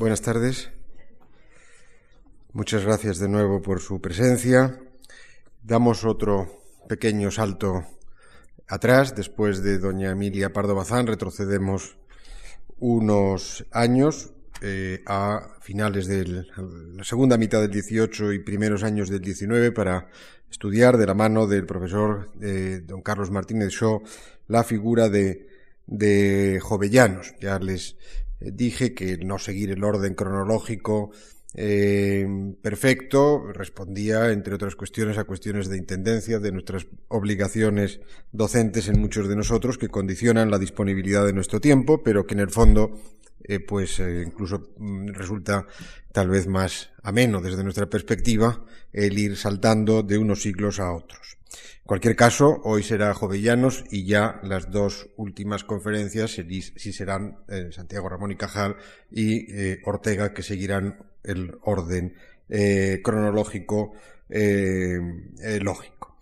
Buenas tardes. Muchas gracias de nuevo por su presencia. Damos otro pequeño salto atrás. Después de doña Emilia Pardo Bazán, retrocedemos unos años eh, a finales de la segunda mitad del 18 y primeros años del 19 para estudiar de la mano del profesor eh, don Carlos Martínez Shaw la figura de, de Jovellanos. Ya les dije que no seguir el orden cronológico eh, perfecto respondía, entre otras cuestiones, a cuestiones de intendencia, de nuestras obligaciones docentes en muchos de nosotros, que condicionan la disponibilidad de nuestro tiempo, pero que en el fondo, eh, pues eh, incluso mm, resulta tal vez más ameno desde nuestra perspectiva el ir saltando de unos siglos a otros. En cualquier caso, hoy será Jovellanos y ya las dos últimas conferencias sí serán eh, Santiago Ramón y Cajal y eh, Ortega, que seguirán el orden eh, cronológico lógico.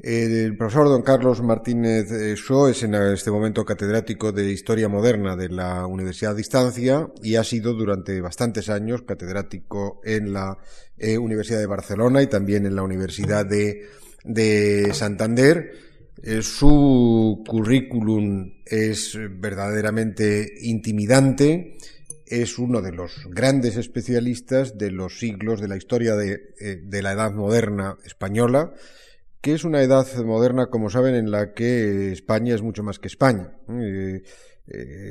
El profesor don Carlos Martínez Shaw es en este momento catedrático de Historia Moderna de la Universidad de Distancia y ha sido durante bastantes años catedrático en la Universidad de Barcelona y también en la Universidad de de Santander. Eh, su currículum es verdaderamente intimidante. Es uno de los grandes especialistas de los siglos de la historia de, eh, la edad moderna española, que es una edad moderna, como saben, en la que España es mucho más que España. Eh,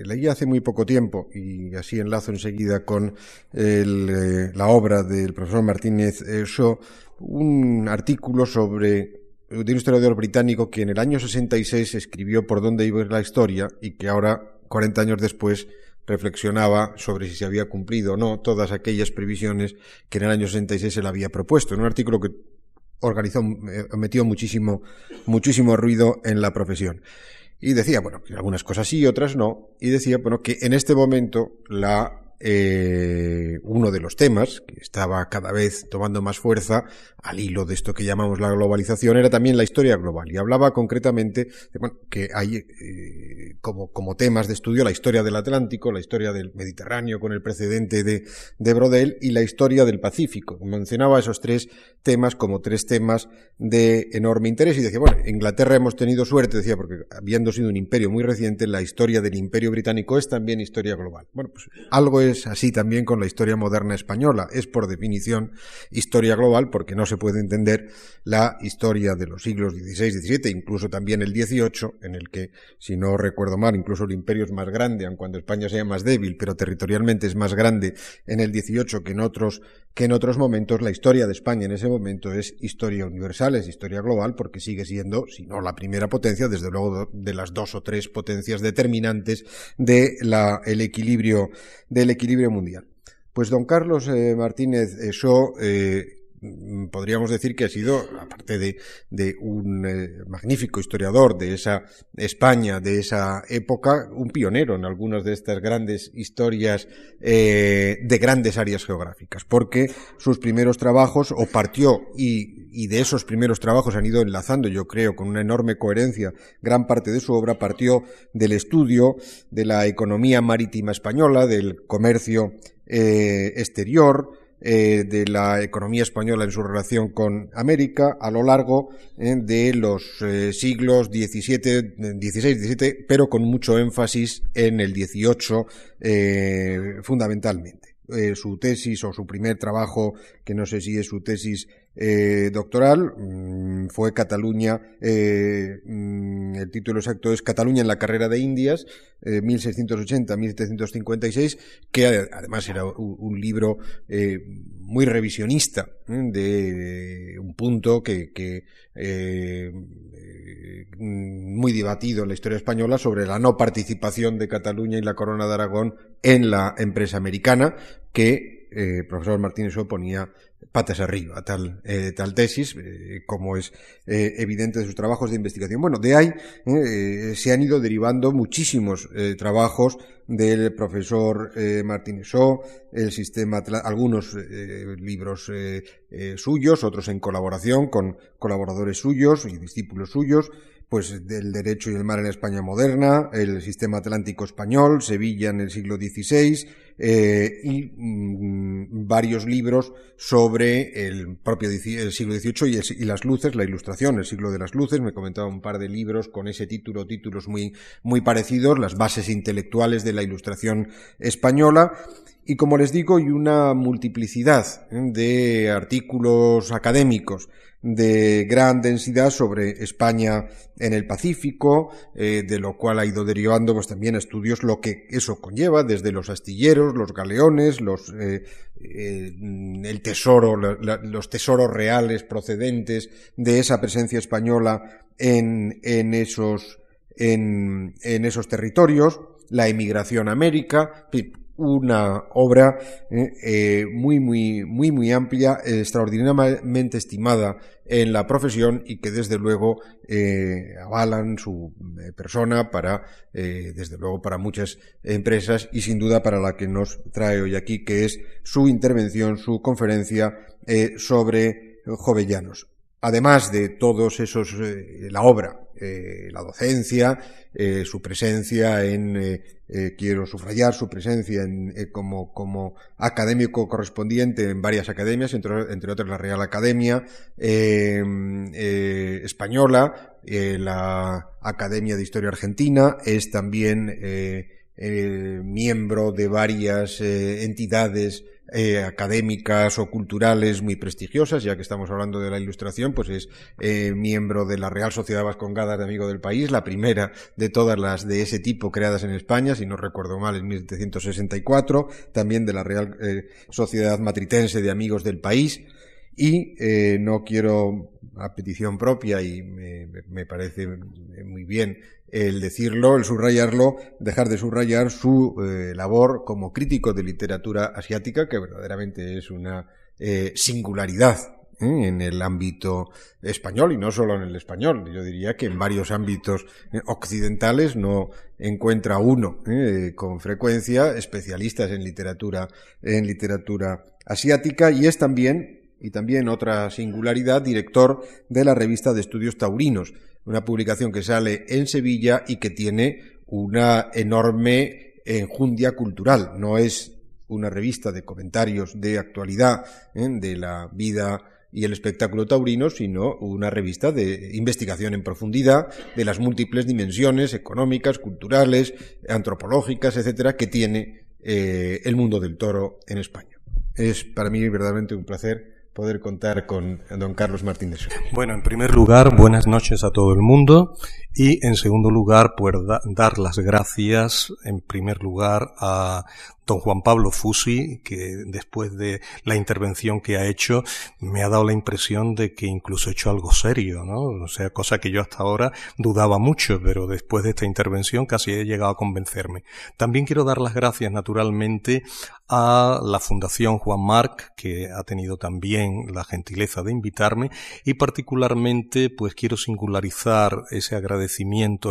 leí hace muy poco tiempo, y así enlazo enseguida con la obra del profesor Martínez Shaw, un artículo sobre un historiador británico que en el año 66 escribió por dónde iba la historia y que ahora, 40 años después, reflexionaba sobre si se había cumplido o no todas aquellas previsiones que en el año 66 se le había propuesto. En un artículo que organizó, eh, metió muchísimo, muchísimo ruido en la profesión. Y decía, bueno, que algunas cosas sí, otras no. Y decía, bueno, que en este momento la eh, uno de los temas que estaba cada vez tomando más fuerza al hilo de esto que llamamos la globalización era también la historia global y hablaba concretamente de bueno, que hay eh, como, como temas de estudio la historia del Atlántico, la historia del Mediterráneo con el precedente de, de Brodel y la historia del Pacífico. Mencionaba esos tres temas como tres temas de enorme interés y decía, bueno, Inglaterra hemos tenido suerte, decía, porque habiendo sido un imperio muy reciente, la historia del imperio británico es también historia global. Bueno, pues algo es así también con la historia moderna española. Es por definición historia global porque no se puede entender la historia de los siglos XVI, XVII, incluso también el XVIII, en el que, si no recuerdo mal, incluso el imperio es más grande, aun cuando España sea más débil, pero territorialmente es más grande en el XVIII que en otros, que en otros momentos. La historia de España en ese momento es historia universal, es historia global, porque sigue siendo, si no la primera potencia, desde luego de las dos o tres potencias determinantes del equilibrio, del equilibrio mundial. Pues don Carlos eh, Martínez Shaw eh, podríamos decir que ha sido, aparte de, un eh, magnífico historiador de esa España, de esa época, un pionero en algunas de estas grandes historias eh, de grandes áreas geográficas, porque sus primeros trabajos, o partió y, y de esos primeros trabajos han ido enlazando, yo creo, con una enorme coherencia, gran parte de su obra partió del estudio de la economía marítima española, del comercio eh, exterior, eh, de la economía española en su relación con América a lo largo eh, de los eh, siglos XVII, XVI, XVII, pero con mucho énfasis en el XVIII fundamentalmente. Su tesis o su primer trabajo, que no sé si es su tesis doctoral, mm, fue Cataluña, mm, el título exacto es Cataluña en la carrera de Indias, 1680-1756, que además era un, libro muy revisionista de un punto que, eh, muy debatido en la historia española sobre la no participación de Cataluña y la Corona de Aragón en la empresa americana que el eh, profesor Martínez oponía patas arriba tal, eh, tesis, eh, como es eh, evidente de sus trabajos de investigación. Bueno, de ahí se han ido derivando muchísimos trabajos del profesor Martínez Shaw, el sistema, algunos libros suyos, otros en colaboración con colaboradores suyos y discípulos suyos, pues del derecho y el mar en España moderna, el sistema atlántico español, Sevilla en el siglo XVI y mm, varios libros sobre el propio siglo XVIII y, las luces, la ilustración, el siglo de las luces. Me comentaba un par de libros con ese título, títulos muy, muy parecidos, las bases intelectuales de la ilustración española y como les digo, y una multiplicidad ¿eh? de artículos académicos de gran densidad sobre España en el Pacífico, eh, de lo cual ha ido derivando pues también estudios lo que eso conlleva, desde los astilleros, los galeones, los eh, el tesoro, los tesoros reales procedentes de esa presencia española en, esos territorios, la emigración a América, una obra eh, eh, muy, muy, muy, muy amplia, extraordinariamente estimada en la profesión y que desde luego eh, avalan su persona para, desde luego, para muchas empresas y sin duda para la que nos trae hoy aquí, que es su intervención, su conferencia sobre Jovellanos. Además de todos esos, la obra eh, la docencia, eh, su presencia en, eh, quiero subrayar su presencia en, como, como, académico correspondiente en varias academias, entre, entre otras la Real Academia Española, la Academia de Historia Argentina, es también miembro de varias entidades eh, académicas o culturales muy prestigiosas, ya que estamos hablando de la ilustración, pues es eh, miembro de la Real Sociedad Vascongada de Amigos del País, la primera de todas las de ese tipo creadas en España, si no recuerdo mal, en 1764, también de la Real eh, Sociedad Matritense de Amigos del País, y no quiero, a petición propia, y me parece muy bien el decirlo, el subrayarlo, dejar de subrayar su eh, labor como crítico de literatura asiática, que verdaderamente es una eh, singularidad ¿eh? en el ámbito español y no solo en el español. Yo diría que en varios ámbitos occidentales no encuentra uno con frecuencia especialistas en literatura en literatura asiática y es también y también otra singularidad director de la revista de estudios taurinos una publicación que sale en Sevilla y que tiene una enorme enjundia cultural. No es una revista de comentarios de actualidad ¿eh? de la vida y el espectáculo taurino, sino una revista de investigación en profundidad de las múltiples dimensiones económicas, culturales, antropológicas, etcétera, que tiene eh, el mundo del toro en España. Es para mí verdaderamente un placer poder contar con don Carlos Martínez. Bueno, en primer lugar, buenas noches a todo el mundo y en segundo lugar, pues dar las gracias en primer lugar a don Juan Pablo Fusi, que después de la intervención que ha hecho, me ha dado la impresión de que incluso ha hecho algo serio, ¿no? O sea, cosa que yo hasta ahora dudaba mucho, pero después de esta intervención casi he llegado a convencerme. También quiero dar las gracias, naturalmente, a la Fundación Juan Marc, que ha tenido también la gentileza de invitarme, y particularmente, pues quiero singularizar ese agradecimiento,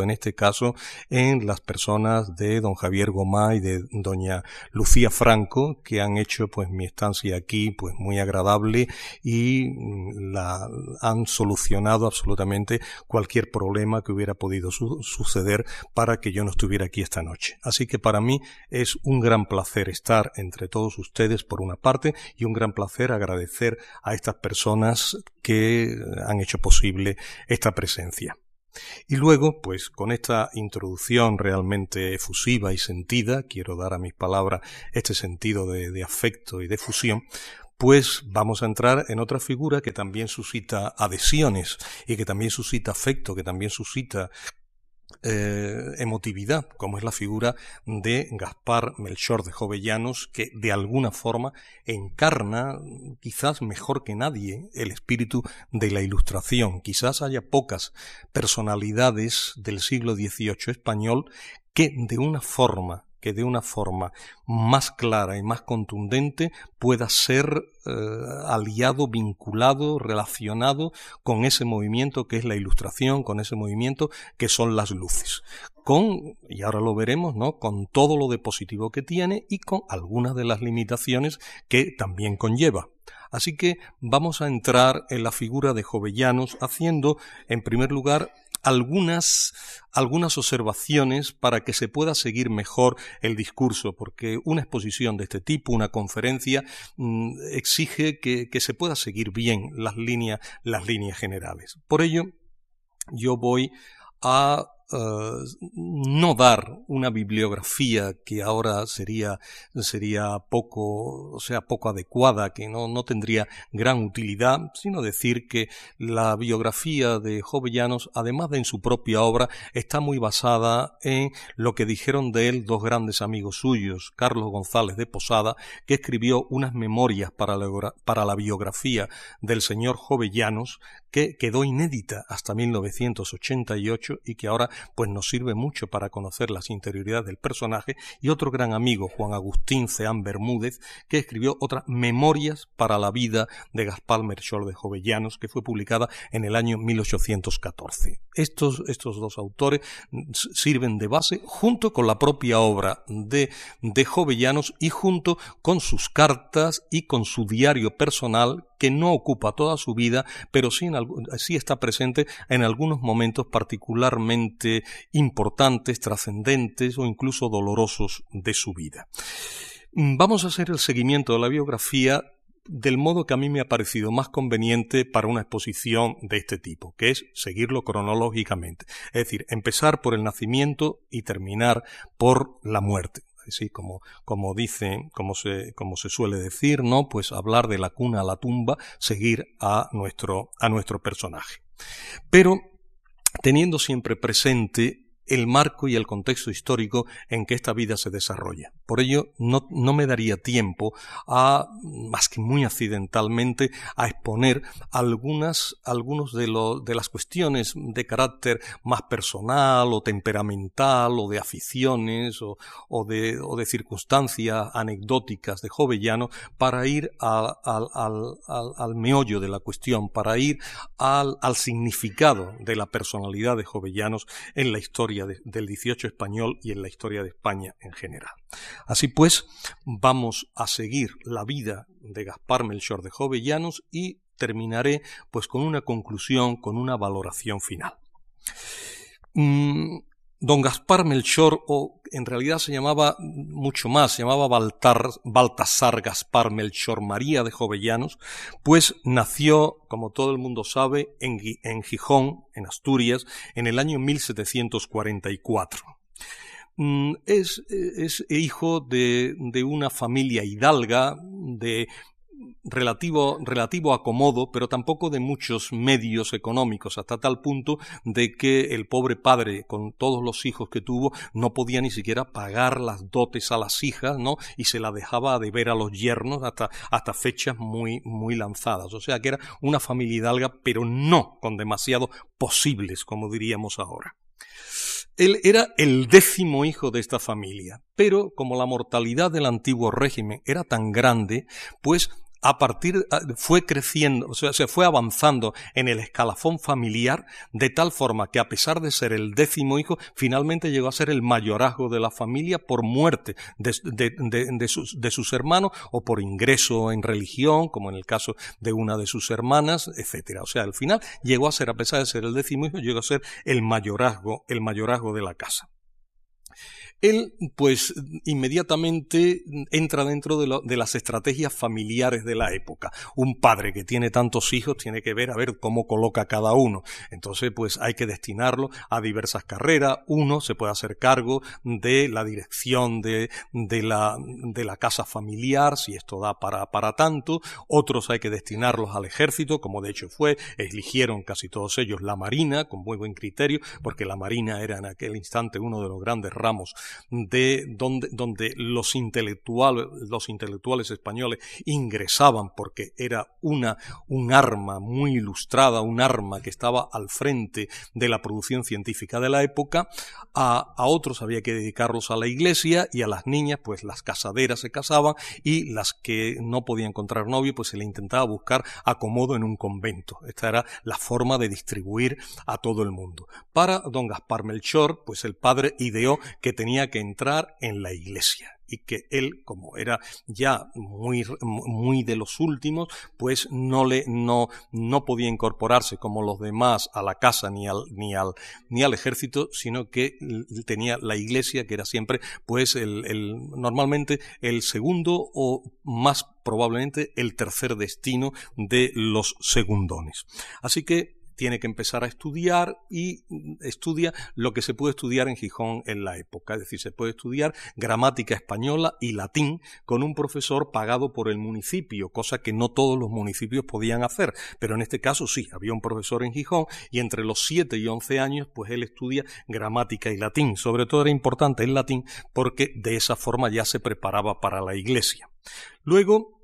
en este caso, en las personas de don Javier Gomá y de doña Lucía Franco, que han hecho pues mi estancia aquí pues muy agradable y mm, la han solucionado absolutamente cualquier problema que hubiera podido suceder para que yo no estuviera aquí esta noche. Así que para mí es un gran placer estar entre todos ustedes por una parte y un gran placer agradecer a estas personas que han hecho posible esta presencia. Y luego, pues con esta introducción realmente efusiva y sentida, quiero dar a mis palabras este sentido de, afecto y de fusión, pues vamos a entrar en otra figura que también suscita adhesiones y que también suscita afecto, que también suscita eh, emotividad, como es la figura de Gaspar Melchor de Jovellanos, que de alguna forma encarna, quizás mejor que nadie, el espíritu de la Ilustración. Quizás haya pocas personalidades del siglo XVIII español que de una forma que de una forma más clara y más contundente pueda ser eh, aliado, vinculado, relacionado con ese movimiento que es la ilustración, con ese movimiento que son las luces. Con, y ahora lo veremos, ¿no? Con todo lo de positivo que tiene y con algunas de las limitaciones que también conlleva. Así que vamos a entrar en la figura de Jovellanos haciendo, en primer lugar, algunas, algunas observaciones para que se pueda seguir mejor el discurso, porque una exposición de este tipo, una conferencia, mm, exige que, que se pueda seguir bien las líneas, las líneas generales. Por ello, yo voy a eh, no dar una bibliografía que ahora sería, sería poco, o sea, poco adecuada, que no, no tendría gran utilidad, sino decir que la biografía de Jovellanos, además de en su propia obra, está muy basada en lo que dijeron de él dos grandes amigos suyos, Carlos González de Posada, que escribió unas memorias para la, para la biografía del señor Jovellanos, que quedó inédita hasta 1988 y que ahora pues nos sirve mucho para conocer las interioridades del personaje, y otro gran amigo, Juan Agustín Ceán Bermúdez, que escribió otras Memorias para la vida de Gaspar Melchor de Jovellanos, que fue publicada en el año 1814. Estos, estos dos autores sirven de base junto con la propia obra de, de Jovellanos y junto con sus cartas y con su diario personal que no ocupa toda su vida, pero sí, sí está presente en algunos momentos particularmente importantes, trascendentes o incluso dolorosos de su vida. Mm, vamos a hacer el seguimiento de la biografía del modo que a mí me ha parecido más conveniente para una exposición de este tipo, que es seguirlo cronológicamente, es decir, empezar por el nacimiento y terminar por la muerte sí, como, como como se, como se suele decir, ¿no? Pues hablar de la cuna a la tumba, seguir a nuestro, a nuestro personaje. Pero teniendo siempre presente el marco y el contexto histórico en que esta vida se desarrolla. Por ello, no, no, me daría tiempo a, más que muy accidentalmente, a exponer algunas, algunos de, de las cuestiones de carácter más personal o temperamental o de aficiones o, o, de, o de, circunstancias anecdóticas de Jovellano para ir al, al, al, al, meollo de la cuestión, para ir al, significado de la personalidad de Jovellanos en la historia del 18 español y en la historia de España en general. Así pues, vamos a seguir la vida de Gaspar Melchor de Jovellanos y terminaré pues con una conclusión, con una valoración final. Mm, Don Gaspar Melchor, o en realidad se llamaba mucho más, se llamaba Baltasar Gaspar Melchor María de Jovellanos, pues nació, como todo el mundo sabe, en, Gijón, en Asturias, en el año 1744. Mm, es, es hijo de, de, una familia hidalga, de relativo, relativo acomodo, pero tampoco de muchos medios económicos, hasta tal punto de que el pobre padre, con todos los hijos que tuvo, no podía ni siquiera pagar las dotes a las hijas, ¿no? Y se la dejaba de ver a los yernos hasta, hasta fechas muy, muy lanzadas. O sea que era una familia hidalga, pero no con demasiado posibles, como diríamos ahora. Él era el décimo hijo de esta familia, pero como la mortalidad del antiguo régimen era tan grande, pues a partir, fue creciendo, o sea, se fue avanzando en el escalafón familiar de tal forma que a pesar de ser el décimo hijo, finalmente llegó a ser el mayorazgo de la familia por muerte de, sus, de sus hermanos o por ingreso en religión, como en el caso de una de sus hermanas, etcétera. O sea, al final llegó a ser, a pesar de ser el décimo hijo, llegó a ser el mayorazgo, el mayorazgo de la casa. Él, pues, inmediatamente entra dentro de, las estrategias familiares de la época. Un padre que tiene tantos hijos tiene que ver a ver cómo coloca cada uno. Entonces, pues, hay que destinarlo a diversas carreras. Uno se puede hacer cargo de la dirección de, la, de la casa familiar, si esto da para, para tanto. Otros hay que destinarlos al ejército, como de hecho fue. Eligieron casi todos ellos la marina, con muy buen criterio, porque la marina era en aquel instante uno de los grandes ramos de donde, donde los intelectuales, los intelectuales españoles ingresaban porque era una, un arma muy ilustrada, un arma que estaba al frente de la producción científica de la época, a, a otros había que dedicarlos a la iglesia y a las niñas, pues las casaderas se casaban y las que no podían encontrar novio, pues se le intentaba buscar acomodo en un convento. Esta era la forma de distribuir a todo el mundo. Para don Gaspar Melchor, pues el padre ideó que tenía que entrar en la iglesia y que él, como era ya muy, muy de los últimos, pues no le, no, no podía incorporarse como los demás a la casa ni al, ni al, ni al ejército, sino que tenía la iglesia, que era siempre, pues el, el, normalmente el segundo o más probablemente el tercer destino de los segundones. Así que tiene que empezar a estudiar y estudia lo que se puede estudiar en Gijón en la época. Es decir, se puede estudiar gramática española y latín con un profesor pagado por el municipio, cosa que no todos los municipios podían hacer. Pero en este caso sí, había un profesor en Gijón y entre los 7 y 11 años, pues él estudia gramática y latín. Sobre todo era importante el latín porque de esa forma ya se preparaba para la iglesia. Luego,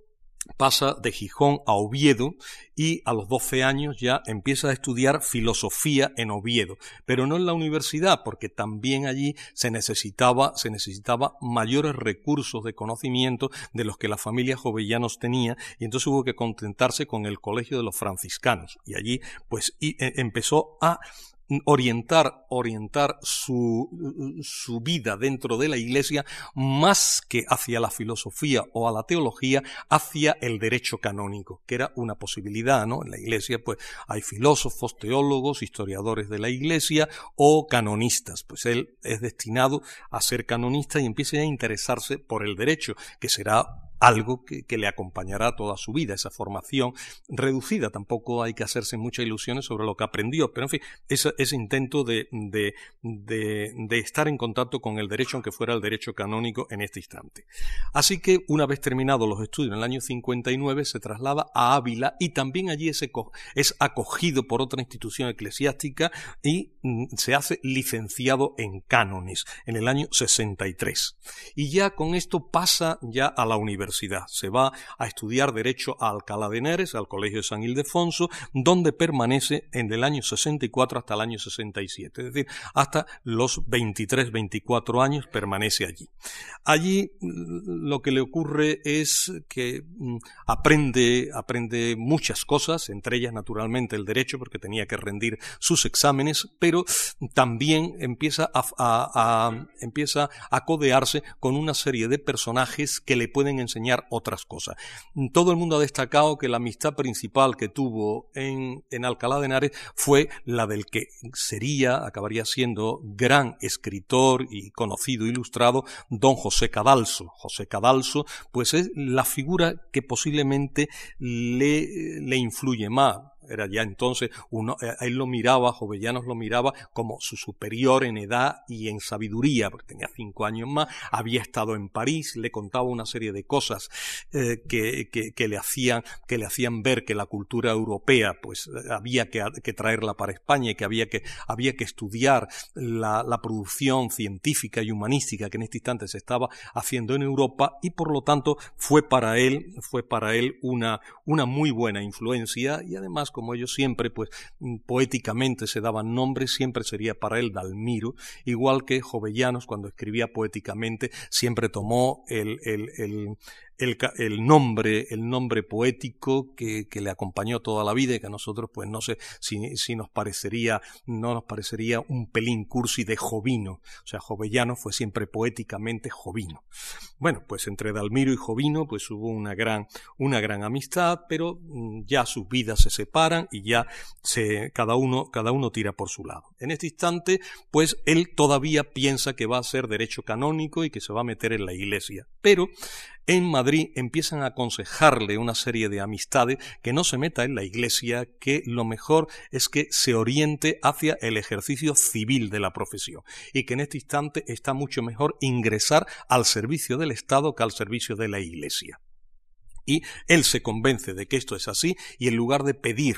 pasa de Gijón a Oviedo y a los 12 años ya empieza a estudiar filosofía en Oviedo, pero no en la universidad, porque también allí se necesitaba, se necesitaba mayores recursos de conocimiento de los que la familia Jovellanos tenía, y entonces hubo que contentarse con el Colegio de los Franciscanos, y allí pues y, e, empezó a orientar, orientar su, su, vida dentro de la Iglesia más que hacia la filosofía o a la teología, hacia el derecho canónico, que era una posibilidad, ¿no? En la Iglesia, pues, hay filósofos, teólogos, historiadores de la Iglesia o canonistas. Pues él es destinado a ser canonista y empieza a interesarse por el derecho, que será algo que, le acompañará toda su vida, esa formación reducida. Tampoco hay que hacerse muchas ilusiones sobre lo que aprendió, pero en fin, ese, intento de, estar en contacto con el derecho, aunque fuera el derecho canónico en este instante. Así que, una vez terminados los estudios en el año 59, se traslada a Ávila y también allí es, es acogido por otra institución eclesiástica y mm, se hace licenciado en cánones en el año 63. Y ya con esto pasa ya a la universidad se va a estudiar Derecho a Alcalá de Henares, al Colegio de San Ildefonso, donde permanece en el año 64 hasta el año 67. Es decir, hasta los 23, 24 años permanece allí. Allí mm, lo que le ocurre es que mm, aprende, aprende muchas cosas, entre ellas naturalmente el derecho, porque tenía que rendir sus exámenes, pero también empieza empieza a codearse con una serie de personajes que le pueden enseñar otras cosas. Todo el mundo ha destacado que la amistad principal que tuvo en, en Alcalá de Henares fue la del que sería, acabaría siendo gran escritor y conocido ilustrado, don José Cadalso. José Cadalso, pues es la figura que posiblemente le, le influye más era ya entonces, uno, eh, él lo miraba, Jovellanos lo miraba como su superior en edad y en sabiduría, porque tenía cinco años más, había estado en París, le contaba una serie de cosas eh, que, que, le hacían, que le hacían ver que la cultura europea, pues había que, que traerla para España y que había que, había que estudiar la, la producción científica y humanística que en este instante se estaba haciendo en Europa y por lo tanto fue para él, fue para él una, una muy buena influencia y además como ellos siempre, pues mm, poéticamente se daban nombres, siempre sería para él Dalmiro, igual que Jovellanos cuando escribía poéticamente siempre tomó el, el, el, el, nombre, el nombre poético que, le acompañó toda la vida y que a nosotros, pues no sé si, si, nos parecería, no nos parecería un pelín cursi de Jovino. O sea, Jovellano fue siempre poéticamente Jovino. Bueno, pues entre Dalmiro y Jovino, pues hubo una gran, una gran amistad, pero mm, ya sus vidas se separan y ya se, cada uno, cada uno tira por su lado. En este instante, pues él todavía piensa que va a ser derecho canónico y que se va a meter en la iglesia. Pero en Madrid empiezan a aconsejarle una serie de amistades que no se meta en la iglesia, que lo mejor es que se oriente hacia el ejercicio civil de la profesión y que en este instante está mucho mejor ingresar al servicio del Estado que al servicio de la iglesia. Y él se convence de que esto es así y en lugar de pedir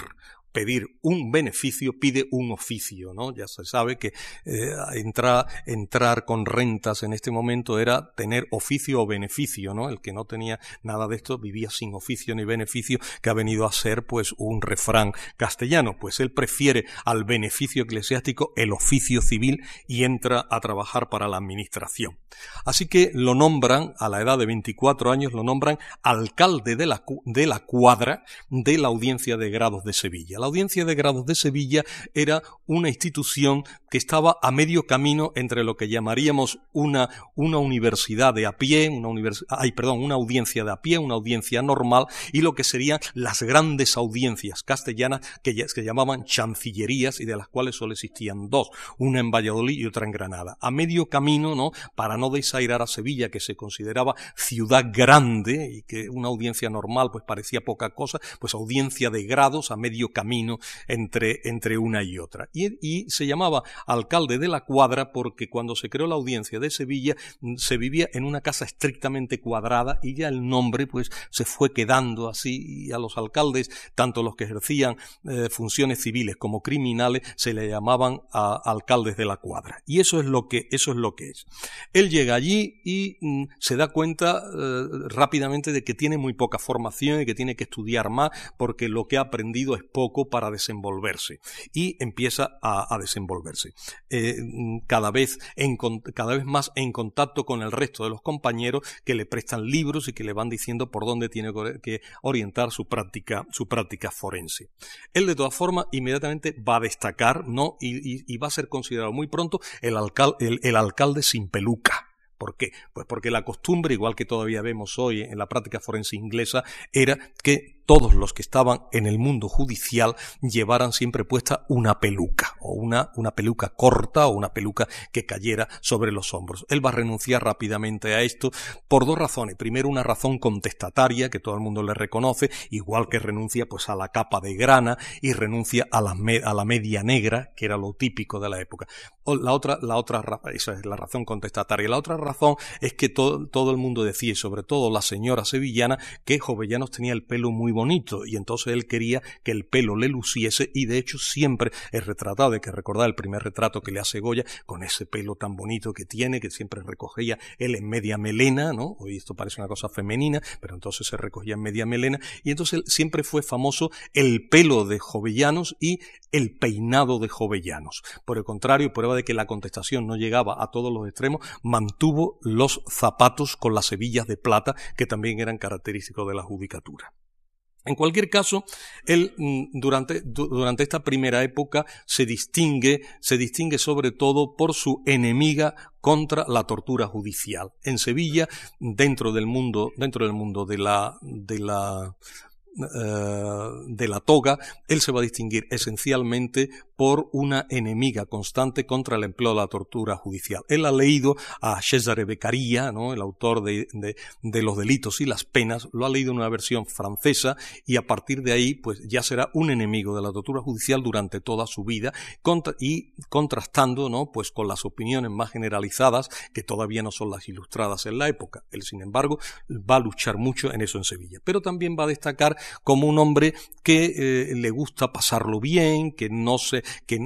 pedir un beneficio pide un oficio, ¿no? Ya se sabe que eh, entrar, entrar con rentas en este momento era tener oficio o beneficio, ¿no? El que no tenía nada de esto vivía sin oficio ni beneficio, que ha venido a ser pues un refrán castellano, pues él prefiere al beneficio eclesiástico el oficio civil y entra a trabajar para la administración. Así que lo nombran, a la edad de 24 años, lo nombran alcalde de la, de la cuadra de la audiencia de grados de Sevilla La audiencia de grados de Sevilla era una institución que estaba a medio camino entre lo que llamaríamos una, una universidad de a pie, una ay, perdón, una audiencia de a pie, una audiencia normal, y lo que serían las grandes audiencias castellanas que, que llamaban chancillerías y de las cuales solo existían dos, una en Valladolid y otra en Granada. A medio camino, ¿no? Para no desairar a Sevilla, que se consideraba ciudad grande y que una audiencia normal pues parecía poca cosa, pues audiencia de grados a medio camino entre, entre una y otra. Y, y se llamaba alcalde de la cuadra porque cuando se creó la audiencia de Sevilla mm, se vivía en una casa estrictamente cuadrada y ya el nombre pues se fue quedando así y a los alcaldes, tanto los que ejercían eh, funciones civiles como criminales, se le llamaban a, alcaldes de la cuadra. Y eso es lo que, eso es lo que es. Él llega allí y mm, se da cuenta eh, rápidamente de que tiene muy poca formación y que tiene que estudiar más porque lo que ha aprendido es poco para desenvolverse. Y empieza a, desenvolverse. Eh, cada, vez cada vez más en contacto con el resto de los compañeros que le prestan libros y que le van diciendo por dónde tiene que orientar su práctica, su práctica forense. Él de todas formas inmediatamente va a destacar, ¿no? Y, va a ser considerado muy pronto el, el alcalde sin peluca. ¿Por qué? Pues porque la costumbre, igual que todavía vemos hoy en la práctica forense inglesa, era que todos los que estaban en el mundo judicial llevaran siempre puesta una peluca, o una, una peluca corta, o una peluca que cayera sobre los hombros. Él va a renunciar rápidamente a esto por dos razones. Primero, una razón contestataria, que todo el mundo le reconoce, igual que renuncia pues a la capa de grana y renuncia a la, a la media negra, que era lo típico de la época. la otra, la otra, esa es la razón contestataria. La otra razón es que todo, todo el mundo decía, sobre todo la señora sevillana, que Jovellanos tenía el pelo muy bonito y entonces él quería que el pelo le luciese y de hecho siempre es retratado, de que recordar el primer retrato que le hace Goya con ese pelo tan bonito que tiene, que siempre recogía él en media melena, ¿no? Hoy esto parece una cosa femenina, pero entonces se recogía en media melena y entonces siempre fue famoso el pelo de Jovellanos y el peinado de Jovellanos. Por el contrario, prueba de que la contestación no llegaba a todos los extremos, mantuvo los zapatos con las hebillas de plata que también eran característicos de la judicatura. En cualquier caso, él mm, durante, durante, esta primera época se distingue, se distingue sobre todo por su enemiga contra la tortura judicial. En Sevilla, dentro del mundo, dentro del mundo de la, de la eh, de la toga, él se va a distinguir esencialmente por una enemiga constante contra el empleo de la tortura judicial. Él ha leído a Cesare Beccaria, ¿no? el autor de, de, Los delitos y las penas, lo ha leído en una versión francesa y a partir de ahí pues ya será un enemigo de la tortura judicial durante toda su vida y contrastando ¿no? pues con las opiniones más generalizadas que todavía no son las ilustradas en la época. Él sin embargo va a luchar mucho en eso en Sevilla, pero también va a destacar como un hombre que eh, le gusta pasarlo bien, que no se que,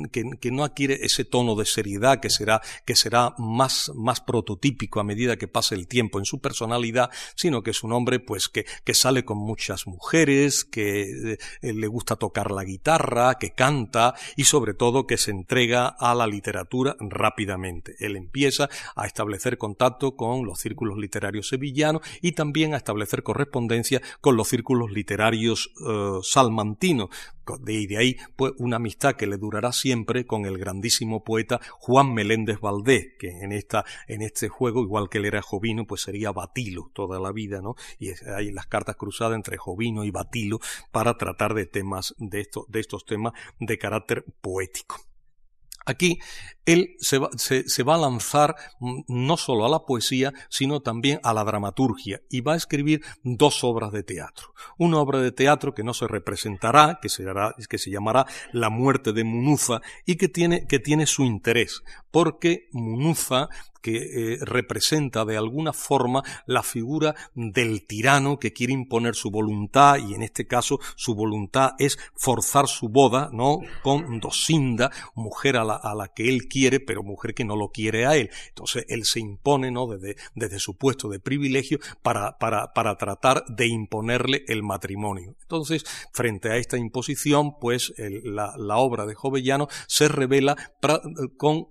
no adquiere ese tono de seriedad que será, que será más, más prototípico a medida que pase el tiempo en su personalidad, sino que es un hombre pues que, que sale con muchas mujeres, que eh, le gusta tocar la guitarra, que canta y sobre todo que se entrega a la literatura rápidamente. Él empieza a establecer contacto con los círculos literarios sevillanos y también a establecer correspondencia con los círculos literarios eh, salmantinos, de ahí pues una amistad que le durará siempre con el grandísimo poeta Juan Meléndez Valdés, que en esta en este juego igual que él era Jovino, pues sería Batilo toda la vida, ¿no? Y hay las cartas cruzadas entre Jovino y Batilo para tratar de temas de estos de estos temas de carácter poético. Aquí él se va, a lanzar no solo a la poesía, sino también a la dramaturgia y va a escribir dos obras de teatro. Una obra de teatro que no se representará, que, que se llamará La muerte de Munuza y que tiene, que tiene su interés, porque Munuza que eh, representa de alguna forma la figura del tirano que quiere imponer su voluntad y en este caso su voluntad es forzar su boda, ¿no? Con Dosinda, mujer a la, a la que él quiere, pero mujer que no lo quiere a él. Entonces él se impone, ¿no? Desde, desde su puesto de privilegio para, para, para tratar de imponerle el matrimonio. Entonces, frente a esta imposición, pues la, la, obra de Jovellano se revela con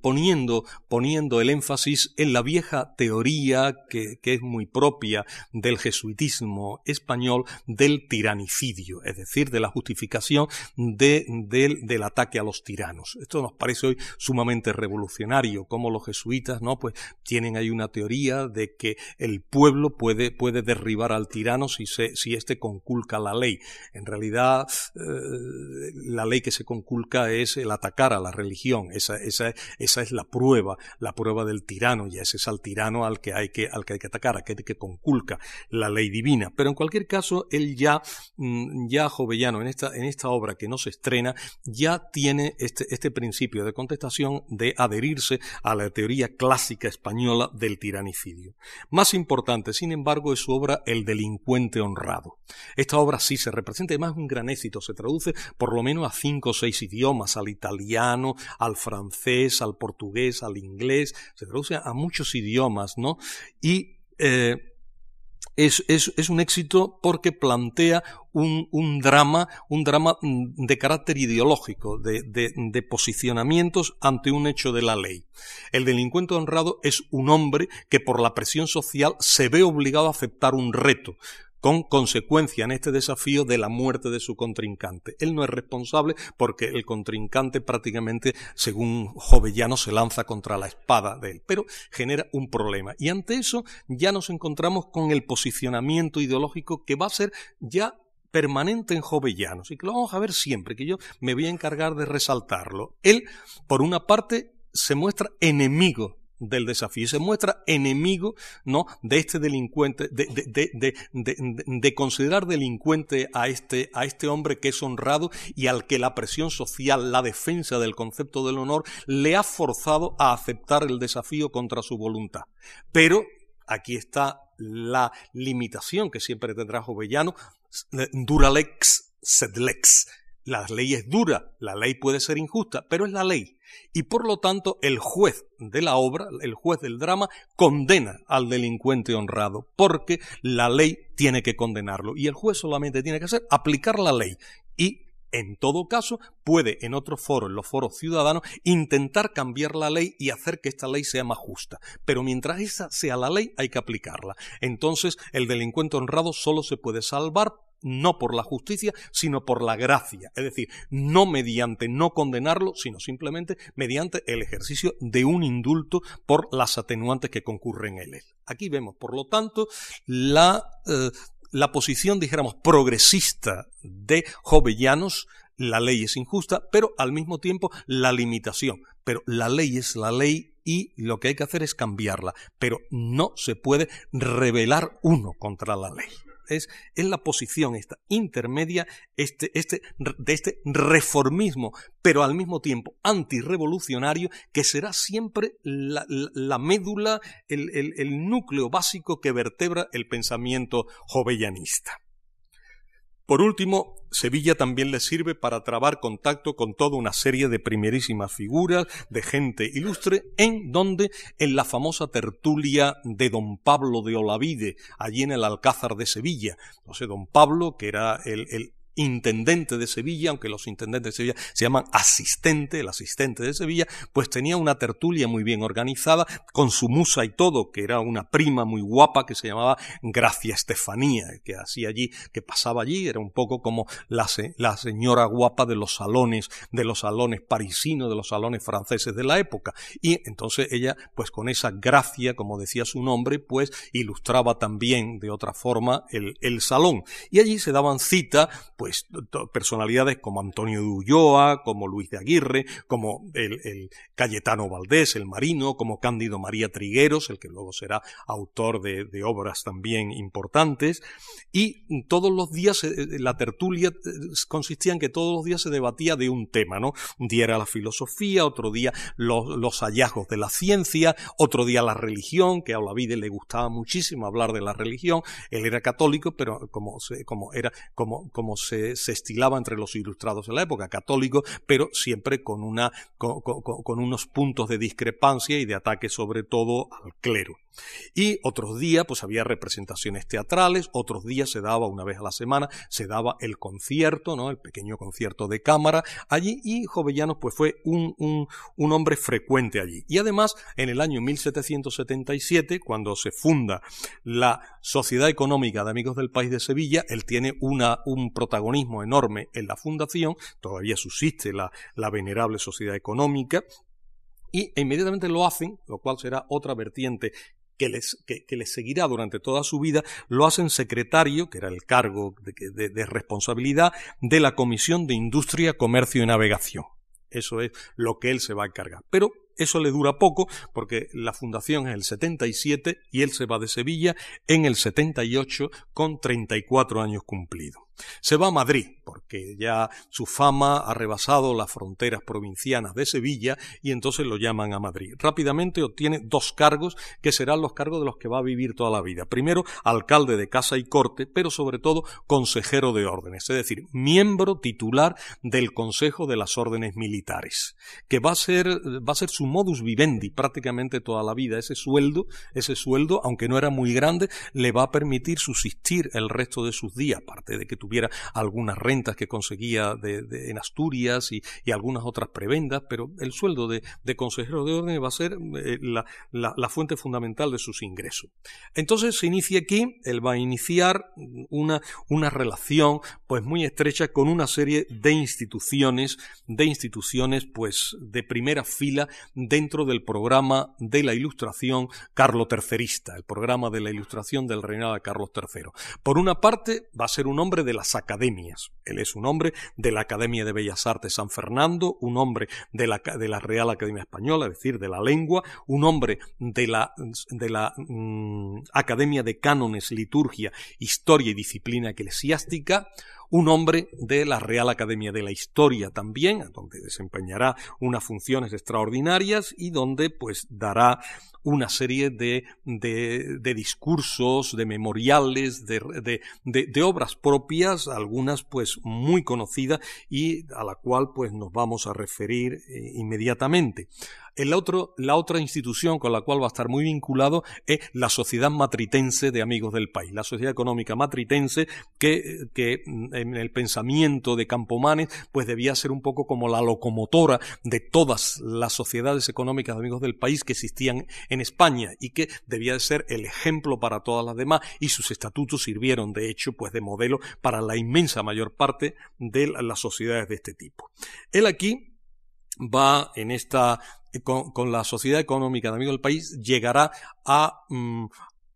poniendo, poniendo el énfasis en la vieja teoría que, es muy propia del jesuitismo español del tiranicidio, es decir, de la justificación del ataque a los tiranos. Esto nos parece hoy sumamente revolucionario, como los jesuitas ¿no? pues, tienen ahí una teoría de que el pueblo puede, puede derribar al tirano si, se, si éste conculca la ley. En realidad, eh, la ley que se conculca es el atacar a la religión. Esa, esa, esa es la prueba, la prueba del tirano, y ese es al tirano al que hay que, al que, hay que atacar, aquel que conculca la ley divina. Pero en cualquier caso, él ya, mm, ya Jovellano, en esta, en esta obra que no se estrena, ya tiene este, este principio de contestación de adherirse a la teoría clásica española del tiranicidio. Más importante, sin embargo, es su obra El delincuente honrado. Esta obra sí se representa, además un gran éxito, se traduce por lo menos a cinco o seis idiomas, al italiano, al francés, al portugués, al inglés, se traduce a muchos idiomas, ¿no? Y eh, es, un éxito porque plantea un, drama, un drama mm, de carácter ideológico, de, de, posicionamientos ante un hecho de la ley. El delincuente honrado es un hombre que por la presión social se ve obligado a aceptar un reto, con consecuencia en este desafío de la muerte de su contrincante. Él no es responsable porque el contrincante prácticamente, según Jovellano, se lanza contra la espada de él, pero genera un problema. Y ante eso ya nos encontramos con el posicionamiento ideológico que va a ser ya permanente en Jovellanos y que lo vamos a ver siempre, que yo me voy a encargar de resaltarlo. Él, por una parte, se muestra enemigo del desafío. Se muestra enemigo ¿no? de este delincuente, de, de, de, de, considerar delincuente a este, a este hombre que es honrado y al que la presión social, la defensa del concepto del honor, le ha forzado a aceptar el desafío contra su voluntad. Pero aquí está la limitación que siempre tendrá Jovellano, duralex sed lex. La ley es dura, la ley puede ser injusta, pero es la ley. Y por lo tanto, el juez de la obra, el juez del drama, condena al delincuente honrado, porque la ley tiene que condenarlo. Y el juez solamente tiene que hacer aplicar la ley. Y en todo caso, puede en otros foros, en los foros ciudadanos, intentar cambiar la ley y hacer que esta ley sea más justa. Pero mientras esa sea la ley, hay que aplicarla. Entonces, el delincuente honrado solo se puede salvar no por la justicia, sino por la gracia, es decir, no mediante no condenarlo, sino simplemente mediante el ejercicio de un indulto por las atenuantes que concurren en él. Aquí vemos, por lo tanto, la, eh, la posición, dijéramos, progresista de Jovellanos, la ley es injusta, pero al mismo tiempo la limitación. Pero la ley es la ley y lo que hay que hacer es cambiarla, pero no se puede rebelar uno contra la ley es, en la posición esta intermedia este, este, de este reformismo, pero al mismo tiempo antirrevolucionario, que será siempre la, médula, el, el núcleo básico que vertebra el pensamiento jovellanista. Por último, Sevilla también le sirve para trabar contacto con toda una serie de primerísimas figuras, de gente ilustre, en donde, en la famosa tertulia de don Pablo de Olavide, allí en el Alcázar de Sevilla. Sé, don Pablo, que era el, el intendente de Sevilla, aunque los intendentes de Sevilla se llaman asistente, el asistente de Sevilla, pues tenía una tertulia muy bien organizada, con su musa y todo, que era una prima muy guapa que se llamaba Gracia Estefanía, que hacía allí, que pasaba allí, era un poco como la, la señora guapa de los salones, de los salones parisinos, de los salones franceses de la época. Y entonces ella, pues con esa gracia, como decía su nombre, pues ilustraba también de otra forma el, el salón. Y allí se daban cita, pues personalidades como Antonio de Ulloa, como Luis de Aguirre, como el, Cayetano Valdés, el marino, como Cándido María Trigueros, el que luego será autor de, obras también importantes, y todos los días eh, la tertulia eh, consistía en que todos los días se debatía de un tema, ¿no? Un día era la filosofía, otro día los, hallazgos de la ciencia, otro día la religión, que a Olavide le gustaba muchísimo hablar de la religión, él era católico, pero como, como era, como, como se, estilaba entre los ilustrados de la época, católicos, pero siempre con, una, con unos puntos de discrepancia y de ataque sobre todo al clero. Y otros días, pues había representaciones teatrales, otros días se daba una vez a la semana, se daba el concierto, ¿no? El pequeño concierto de cámara allí, y Jovellanos, pues fue un, un, hombre frecuente allí. Y además, en el año 1777, cuando se funda la Sociedad Económica de Amigos del País de Sevilla, él tiene un protagonismo enorme en la fundación, todavía subsiste la, la venerable Sociedad Económica, y inmediatamente lo hacen, lo cual será otra vertiente que les, que, les, seguirá durante toda su vida, lo hacen secretario, que era el cargo de, de, responsabilidad, de la Comisión de Industria, Comercio y Navegación. Eso es lo que él se va a encargar. Pero eso le dura poco porque la fundación es el 77 y él se va de Sevilla en el 78 con 34 años cumplidos. Se va a Madrid, porque ya su fama ha rebasado las fronteras provincianas de Sevilla y entonces lo llaman a Madrid. Rápidamente obtiene dos cargos que serán los cargos de los que va a vivir toda la vida. Primero, alcalde de casa y corte, pero sobre todo consejero de órdenes, es decir, miembro titular del Consejo de las Órdenes Militares, que va a ser, va a ser su modus vivendi prácticamente toda la vida. Ese sueldo, ese sueldo, aunque no era muy grande, le va a permitir subsistir el resto de sus días, aparte de que tuviera algunas rentas que conseguía en Asturias y, algunas otras prebendas, pero el sueldo de, consejero de orden va a ser eh, la, fuente fundamental de sus ingresos. Entonces se inicia aquí, él va a iniciar una, relación pues muy estrecha con una serie de instituciones, de instituciones pues de primera fila dentro del programa de la ilustración Carlo Tercerista, el programa de la ilustración del reinado de Carlos III. Por una parte va a ser un hombre de las academias, él es un hombre de la Academia de Bellas Artes San Fernando, un hombre de la, de la Real Academia Española, es decir, de la lengua, un hombre de la, de la mm, Academia de Cánones, Liturgia, Historia y Disciplina Eclesiástica, un hombre de la Real Academia de la Historia también, donde desempeñará unas funciones extraordinarias y donde pues dará una serie de, de, discursos, de memoriales, de, de, obras propias, algunas pues muy conocidas y a la cual pues nos vamos a referir eh, inmediatamente. El otro, la otra institución con la cual va a estar muy vinculado es la Sociedad Matritense de Amigos del País, la Sociedad Económica Matritense que, que mm, en el pensamiento de Campomanes pues debía ser un poco como la locomotora de todas las sociedades económicas de Amigos del País que existían en España y que debía de ser el ejemplo para todas las demás y sus estatutos sirvieron de hecho pues de modelo para la inmensa mayor parte de las sociedades de este tipo. Él aquí va en esta con, la sociedad económica de Amigos del País llegará a,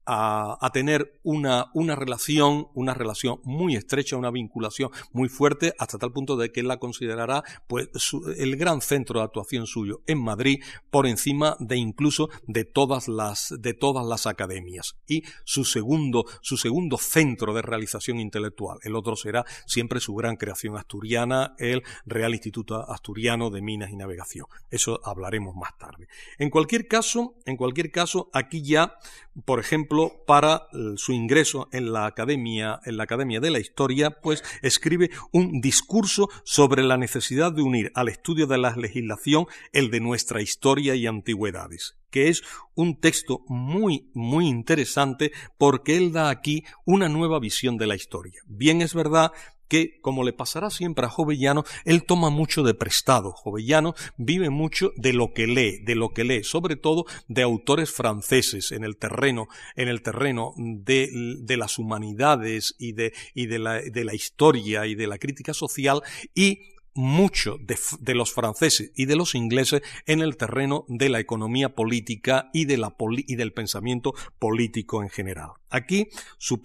a, tener una, una, relación, una relación muy estrecha, una vinculación muy fuerte, hasta tal punto de que él la considerará pues, el gran centro de actuación suyo en Madrid, por encima de incluso de todas las, de todas las academias. Y su segundo, su segundo centro de realización intelectual. El otro será siempre su gran creación asturiana, el Real Instituto Asturiano de Minas y Navegación. Eso hablaremos más tarde. En cualquier caso, en cualquier caso, aquí ya, por ejemplo, para su ingreso en la Academia, en la Academia de la Historia, pues escribe un discurso sobre la necesidad de unir al estudio de la legislación el de nuestra historia y antigüedades que es un texto muy, muy interesante porque él da aquí una nueva visión de la historia. Bien es verdad que, como le pasará siempre a Jovellano, él toma mucho de prestado. Jovellano vive mucho de lo que lee, de lo que lee, sobre todo de autores franceses en el terreno, en el terreno de, las humanidades y de, y de la, de la historia y de la crítica social y mucho de, los franceses y de los ingleses en el terreno de la economía política y, de la y del pensamiento político en general. Aquí su,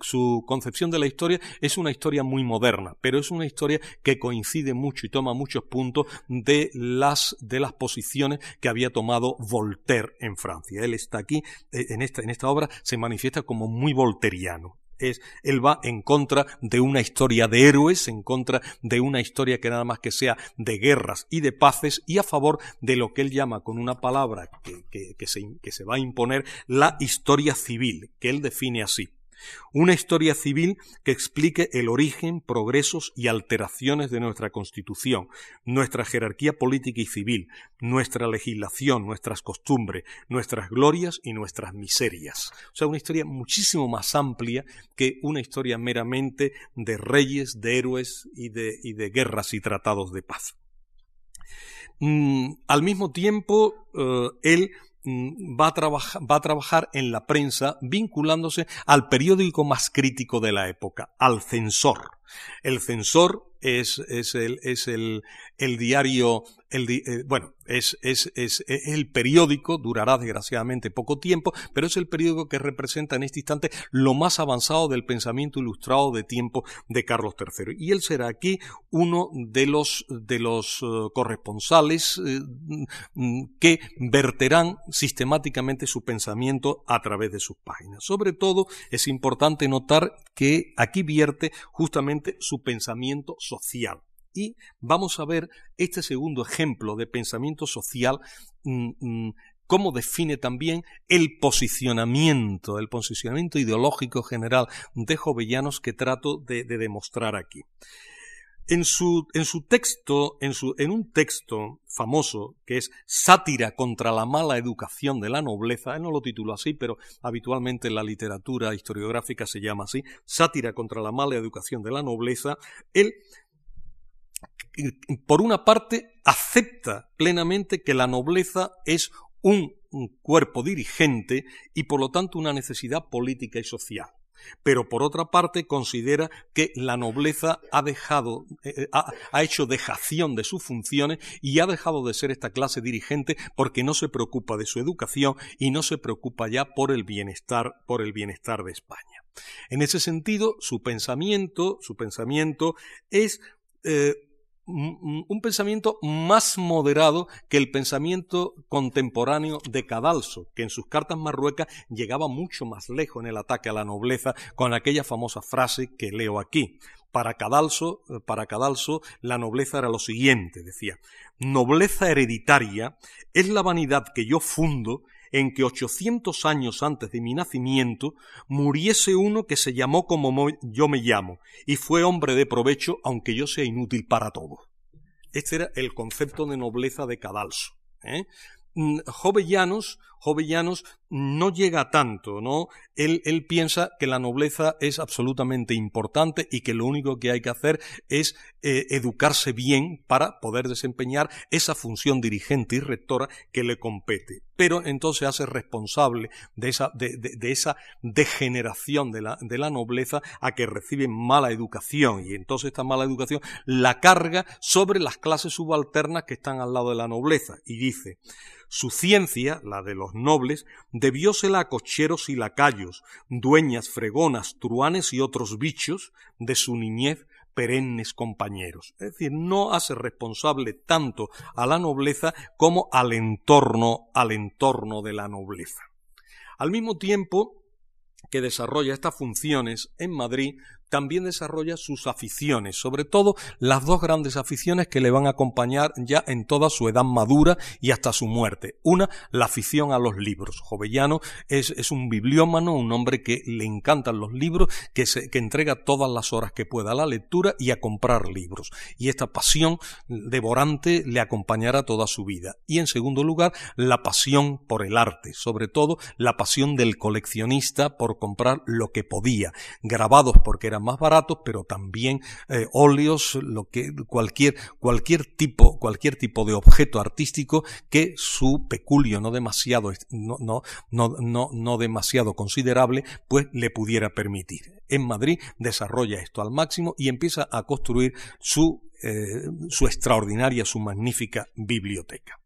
su, concepción de la historia es una historia muy moderna, pero es una historia que coincide mucho y toma muchos puntos de las, de las posiciones que había tomado Voltaire en Francia. Él está aquí, eh, en esta, en esta obra, se manifiesta como muy volteriano es, él va en contra de una historia de héroes, en contra de una historia que nada más que sea de guerras y de paces, y a favor de lo que él llama con una palabra que, se, que se va a imponer la historia civil, que él define así. Una historia civil que explique el origen, progresos y alteraciones de nuestra Constitución, nuestra jerarquía política y civil, nuestra legislación, nuestras costumbres, nuestras glorias y nuestras miserias. O sea, una historia muchísimo más amplia que una historia meramente de reyes, de héroes y de, y de guerras y tratados de paz. Mm, al mismo tiempo, eh, él mm, va a, trabajar en la prensa vinculándose al periódico más crítico de la época, al censor. El censor es, el, es el, diario, eh, bueno, es, es, es, el periódico, durará desgraciadamente poco tiempo, pero es el periódico que representa en este instante lo más avanzado del pensamiento ilustrado de tiempo de Carlos III. Y él será aquí uno de los, de los eh, corresponsales eh, mm, que verterán sistemáticamente su pensamiento a través de sus páginas. Sobre todo es importante notar que aquí vierte justamente su pensamiento social. Y vamos a ver este segundo ejemplo de pensamiento social, mm, mm, cómo define también el posicionamiento, el posicionamiento ideológico general de Jovellanos que trato de, demostrar aquí. En su, en su texto, en, su, en, un texto famoso que es Sátira contra la mala educación de la nobleza, él no lo tituló así, pero habitualmente en la literatura historiográfica se llama así, Sátira contra la mala educación de la nobleza, él por una parte, acepta plenamente que la nobleza es un, cuerpo dirigente y por lo tanto una necesidad política y social pero por otra parte considera que la nobleza ha dejado, eh, ha, hecho dejación de sus funciones y ha dejado de ser esta clase dirigente porque no se preocupa de su educación y no se preocupa ya por el bienestar, por el bienestar de España. En ese sentido, su pensamiento, su pensamiento es eh, un pensamiento más moderado que el pensamiento contemporáneo de Cadalso, que en sus cartas marruecas llegaba mucho más lejos en el ataque a la nobleza con aquella famosa frase que leo aquí. Para Cadalso, para Cadalso la nobleza era lo siguiente, decía, nobleza hereditaria es la vanidad que yo fundo en que ochocientos años antes de mi nacimiento muriese uno que se llamó como yo me llamo, y fue hombre de provecho, aunque yo sea inútil para todo. Este era el concepto de nobleza de Cadalso. ¿eh? Mm, Jovellanos, Jovellanos no llega tanto, ¿no? Él, piensa que la nobleza es absolutamente importante y que lo único que hay que hacer es eh, educarse bien para poder desempeñar esa función dirigente y rectora que le compete. Pero entonces hace responsable de esa, de, esa degeneración de la, de la nobleza a que reciben mala educación y entonces esta mala educación la carga sobre las clases subalternas que están al lado de la nobleza y dice su ciencia, la de los nobles, debiósela a cocheros y lacayos, dueñas, fregonas, truanes y otros bichos de su niñez perennes compañeros. Es decir, no hace responsable tanto a la nobleza como al entorno, al entorno de la nobleza. Al mismo tiempo que desarrolla estas funciones en Madrid, también desarrolla sus aficiones, sobre todo las dos grandes aficiones que le van a acompañar ya en toda su edad madura y hasta su muerte. Una, la afición a los libros. Jovellano es, es un bibliómano, un hombre que le encantan los libros, que, se, que entrega todas las horas que pueda a la lectura y a comprar libros. Y esta pasión devorante le acompañará toda su vida. Y en segundo lugar, la pasión por el arte, sobre todo la pasión del coleccionista por comprar lo que podía, grabados porque eran más baratos, pero también eh, óleos, lo que, cualquier, cualquier tipo, cualquier tipo de objeto artístico que su peculio no demasiado, no, no, no, no demasiado considerable, pues le pudiera permitir. En Madrid desarrolla esto al máximo y empieza a construir su, eh, su extraordinaria, su magnífica biblioteca.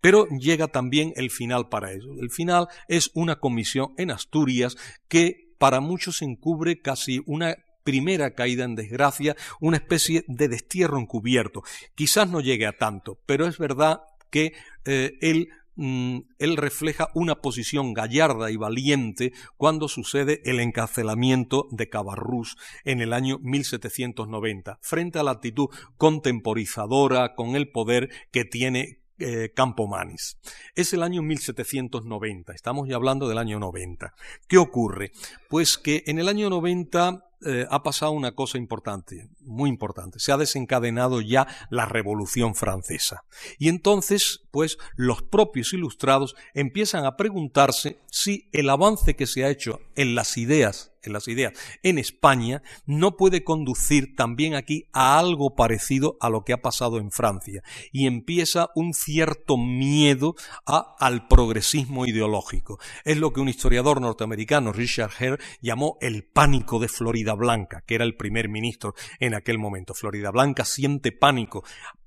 Pero llega también el final para eso. El final es una comisión en Asturias que para muchos encubre casi una primera caída en desgracia, una especie de destierro encubierto. Quizás no llegue a tanto, pero es verdad que eh, él mm, él refleja una posición gallarda y valiente cuando sucede el encarcelamiento de Cabarrús en el año 1790, frente a la actitud contemporizadora con el poder que tiene eh, Campomanes. Es el año 1790, estamos ya hablando del año 90. ¿Qué ocurre? Pues que en el año 90 eh, ha pasado una cosa importante, muy importante. Se ha desencadenado ya la Revolución Francesa. Y entonces, pues, los propios ilustrados empiezan a preguntarse si el avance que se ha hecho en las ideas en las ideas en España no puede conducir también aquí a algo parecido a lo que ha pasado en Francia y empieza un cierto miedo al progresismo ideológico. Es lo que un historiador norteamericano, Richard Hare, llamó el pánico de Florida Blanca, que era el primer ministro en aquel momento. Florida Blanca siente pánico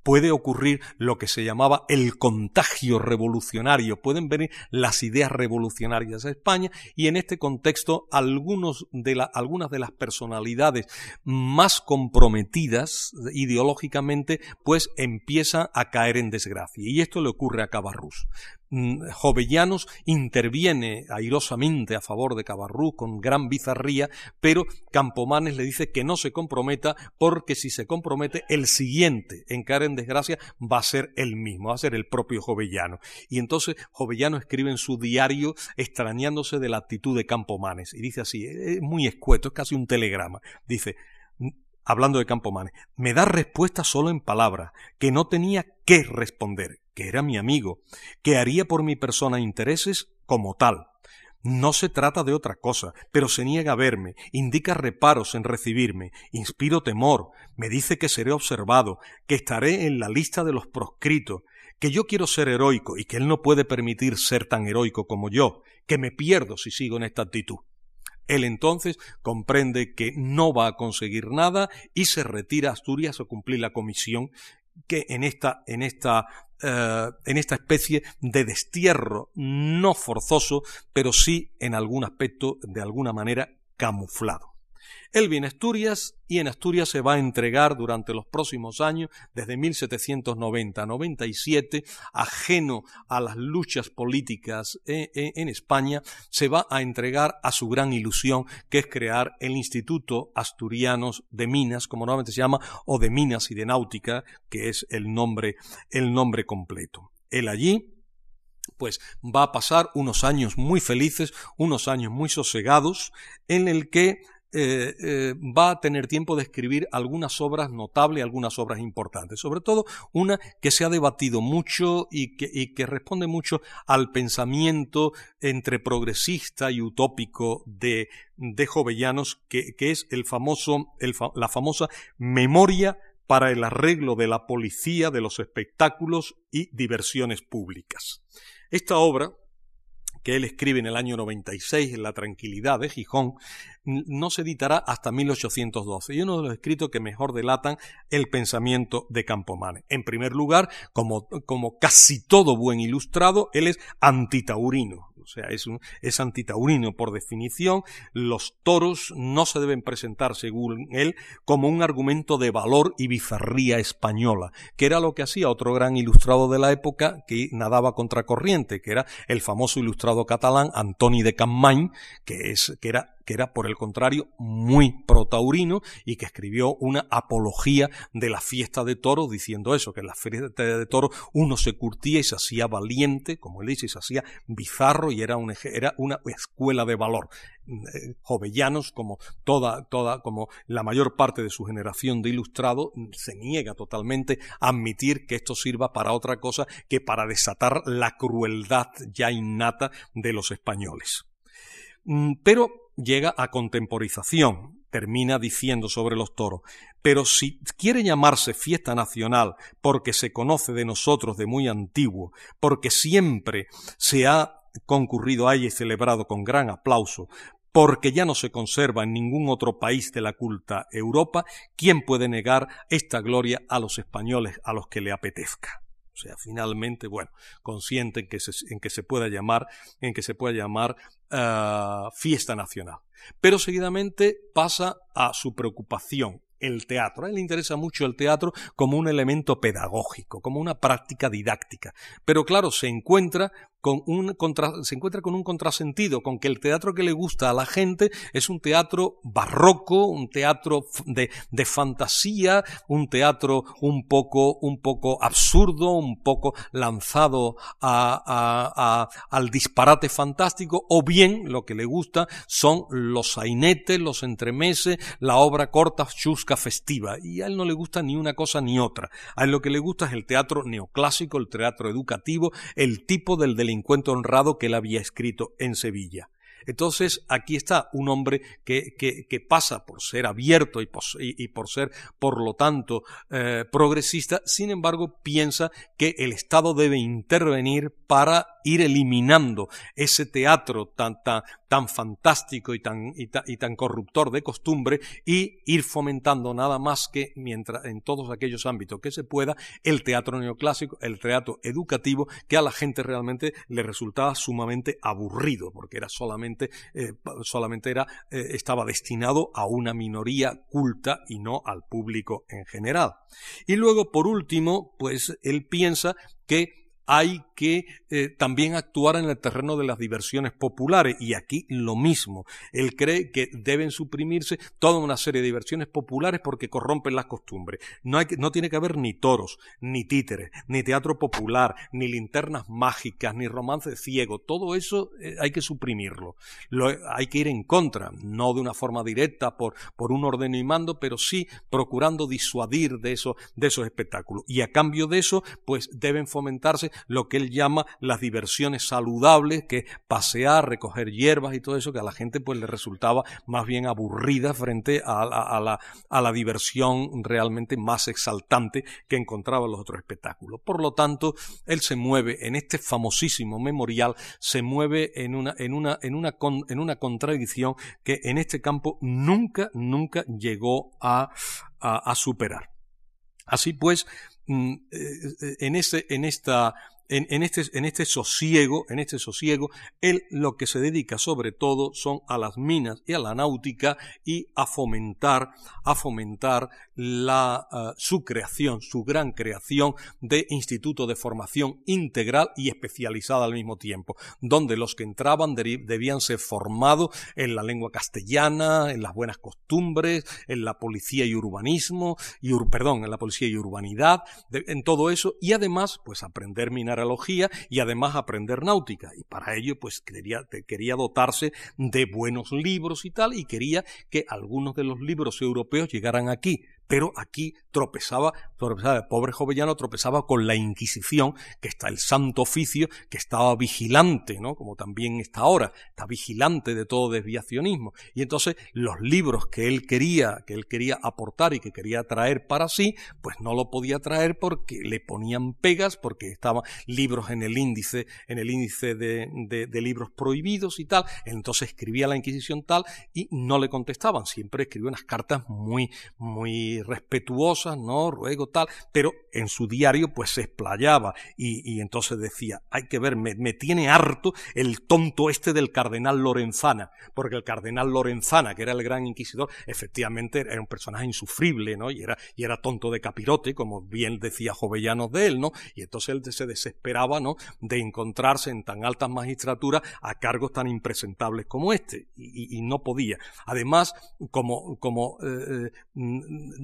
puede ocurrir lo que se llamaba el contagio revolucionario, pueden venir las ideas revolucionarias a España y en este contexto algunas de las personalidades más comprometidas ideológicamente pues empiezan a caer en desgracia y esto le ocurre a Cabarrús. Mm, Jovellanos interviene airosamente a favor de Cabarrú con gran bizarría, pero Campomanes le dice que no se comprometa porque si se compromete el siguiente en caer en desgracia va a ser el mismo, va a ser el propio Jovellano. Y entonces Jovellano escribe en su diario extrañándose de la actitud de Campomanes y dice así, es muy escueto, es casi un telegrama. Dice, hablando de Campomanes, me da respuesta solo en palabras, que no tenía que responder, que era mi amigo, que haría por mi persona intereses como tal. No se trata de otra cosa, pero se niega a verme, indica reparos en recibirme, inspiro temor, me dice que seré observado, que estaré en la lista de los proscritos, que yo quiero ser heroico y que él no puede permitir ser tan heroico como yo, que me pierdo si sigo en esta actitud. Él entonces comprende que no va a conseguir nada y se retira a Asturias a cumplir la comisión que en esta, en esta, eh, en esta especie de destierro no forzoso, pero sí en algún aspecto de alguna manera camuflado. Él viene a Asturias y en Asturias se va a entregar durante los próximos años, desde 1790 a 97, ajeno a las luchas políticas e, e, en, España, se va a entregar a su gran ilusión, que es crear el Instituto Asturianos de Minas, como normalmente se llama, o de Minas y de Náutica, que es el nombre, el nombre completo. Él allí, pues va a pasar unos años muy felices, unos años muy sosegados, en el que eh, eh, va a tener tiempo de escribir algunas obras notables, algunas obras importantes, sobre todo una que se ha debatido mucho y que, responde mucho al pensamiento entre progresista y utópico de, de Jovellanos, que, es el famoso, la famosa memoria para el arreglo de la policía, de los espectáculos y diversiones públicas. Esta obra, que él escribe en el año 96 en La Tranquilidad de Gijón, no se editará hasta 1812 y uno de los escritos que mejor delatan el pensamiento de Campomanes. En primer lugar, como, como casi todo buen ilustrado, él es antitaurino, o sea, es, antitaurino por definición. Los toros no se deben presentar, según él, como un argumento de valor y bizarría española, que era lo que hacía otro gran ilustrado de la época que nadaba contracorriente, que era el famoso ilustrado catalán Antoni de Campmany, que, es, que era que era por el contrario muy protaurino y que escribió una apología de la fiesta de toros diciendo eso, que en la fiesta de toros uno se curtía y se hacía valiente, como él dice, y se hacía bizarro y era, un, era una escuela de valor. Eh, jovellanos, como toda, toda, como la mayor parte de su generación de ilustrado, se niega totalmente a admitir que esto sirva para otra cosa que para desatar la crueldad ya innata de los españoles. Mm, pero llega a contemporización, termina diciendo sobre los toros. Pero si quiere llamarse fiesta nacional porque se conoce de nosotros de muy antiguo, porque siempre se ha concurrido a ella y celebrado con gran aplauso, porque ya no se conserva en ningún otro país de la culta Europa, ¿quién puede negar esta gloria a los españoles a los que le apetezca? O sea, finalmente, bueno, consciente en que se, en que se pueda llamar, en que se pueda llamar uh, fiesta nacional. Pero seguidamente pasa a su preocupación, el teatro. A él le interesa mucho el teatro como un elemento pedagógico, como una práctica didáctica. Pero claro, se encuentra con un se encuentra con un contrasentido, con que el teatro que le gusta a la gente es un teatro barroco, un teatro de, de fantasía, un teatro un poco, un poco absurdo, un poco lanzado a, al disparate fantástico, o bien lo que le gusta son los sainetes, los entremeses, la obra corta, chusca, festiva. Y a él no le gusta ni una cosa ni otra. A él lo que le gusta es el teatro neoclásico, el teatro educativo, el tipo del honrado que él había escrito en Sevilla. Entonces, aquí está un hombre que, que, pasa por ser abierto y por, y, por ser, por lo tanto, eh, progresista, sin embargo, piensa que el Estado debe intervenir para ir eliminando ese teatro tan, tan, tan fantástico y tan, y, tan corruptor de costumbre y ir fomentando nada más que mientras en todos aquellos ámbitos que se pueda el teatro neoclásico, el teatro educativo que a la gente realmente le resultaba sumamente aburrido porque era solamente, eh, solamente era, eh, estaba destinado a una minoría culta y no al público en general. Y luego, por último, pues él piensa que hay que eh, también actuar en el terreno de las diversiones populares. Y aquí lo mismo. Él cree que deben suprimirse toda una serie de diversiones populares porque corrompen las costumbres. No, tiene que haber ni toros, ni títeres, ni teatro popular, ni linternas mágicas, ni romance ciego. Todo eso eh, hay que suprimirlo. Lo, hay que ir en contra, no de una forma directa por, por un orden y mando, pero sí procurando disuadir de, eso, de esos espectáculos. Y a cambio de eso, pues deben fomentarse lo que él llama las diversiones saludables, que pasear, recoger hierbas y todo eso, que a la gente pues le resultaba más bien aburrida frente a, la, a la diversión realmente más exaltante que encontraba en los otros espectáculos. Por lo tanto, él se mueve en este famosísimo memorial, se mueve en una, en una, en una, en una contradicción que en este campo nunca, nunca llegó a, a superar. Así pues, mm, eh, eh, en, ese, en esta en, este, en, este, sosiego, en este sosiego, él lo que se dedica sobre todo son a las minas y a la náutica y a fomentar, a fomentar la, eh, su creación, su gran creación de instituto de formación integral y especializada al mismo tiempo, donde los que entraban debían ser formados en la lengua castellana, en las buenas costumbres, en la policía y urbanismo, y, perdón, en la policía y urbanidad, en todo eso, y además, pues aprender minar y además aprender náutica. Y para ello, pues quería, quería dotarse de buenos libros y tal, y quería que algunos de los libros europeos llegaran aquí pero aquí tropezaba, tropezaba, el pobre Jovellano tropezaba con la Inquisición, que está el Santo Oficio, que estaba vigilante, ¿no? Como también está ahora, está vigilante de todo desviacionismo. Y entonces los libros que él quería, que él quería aportar y que quería traer para sí, pues no lo podía traer porque le ponían pegas, porque estaban libros en el índice, en el índice de, libros prohibidos y tal. Entonces escribía la Inquisición tal y no le contestaban. Siempre escribía unas cartas muy, muy respetuosas, ¿no? Ruego tal, pero en su diario pues se explayaba y, entonces decía, hay que ver, me, tiene harto el tonto este del cardenal Lorenzana, porque el cardenal Lorenzana, que era el gran inquisidor, efectivamente era un personaje insufrible, ¿no? Y era, y era tonto de capirote, como bien decía Jovellanos de él, ¿no? Y entonces él se desesperaba, ¿no? De encontrarse en tan altas magistraturas a cargos tan impresentables como este, y, no podía. Además, como, como eh, eh,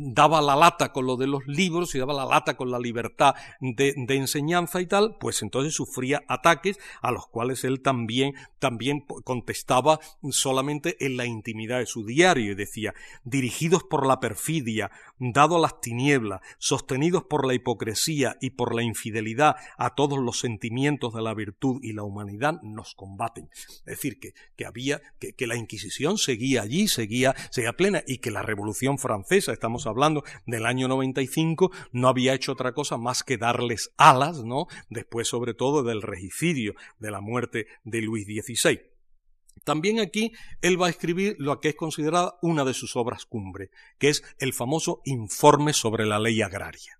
daba la lata con lo de los libros y daba la lata con la libertad de, enseñanza y tal, pues entonces sufría ataques a los cuales él también, también contestaba solamente en la intimidad de su diario y decía, dirigidos por la perfidia, dado a las tinieblas, sostenidos por la hipocresía y por la infidelidad a todos los sentimientos de la virtud y la humanidad, nos combaten. Es decir, que, que había, que, la Inquisición seguía allí, seguía, seguía plena y que la Revolución Francesa, estamos hablando del año 95, no había hecho otra cosa más que darles alas, ¿no? Después, sobre todo, del regicidio, de la muerte de Luis XVI. También aquí él va a escribir lo que es considerada una de sus obras cumbre, que es el famoso Informe sobre la Ley Agraria.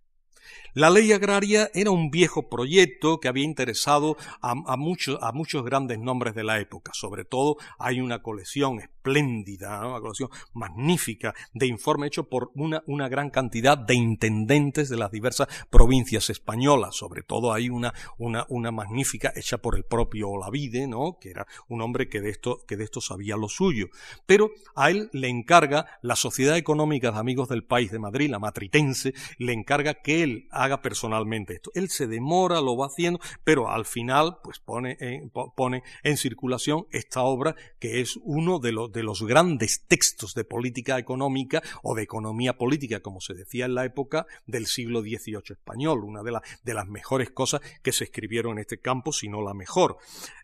La ley agraria era un viejo proyecto que había interesado a, muchos, a muchos grandes nombres de la época. Sobre todo hay una colección espléndida, una colección magnífica de informe hecho por una, una gran cantidad de intendentes de las diversas provincias españolas. Sobre todo hay una, una, una magnífica hecha por el propio Olavide, ¿no? que era un hombre que de, esto, que de esto sabía lo suyo. Pero a él le encarga la Sociedad Económica de Amigos del País de Madrid, la matritense, le encarga que él haga personalmente esto. Él se demora, lo va haciendo, pero al final pues pone en, pone en circulación esta obra que es uno de, los de los grandes textos de política económica o de economía política, como se decía en la época del siglo XVIII español, una de, las mejores cosas que se escribieron en este campo, si no la mejor.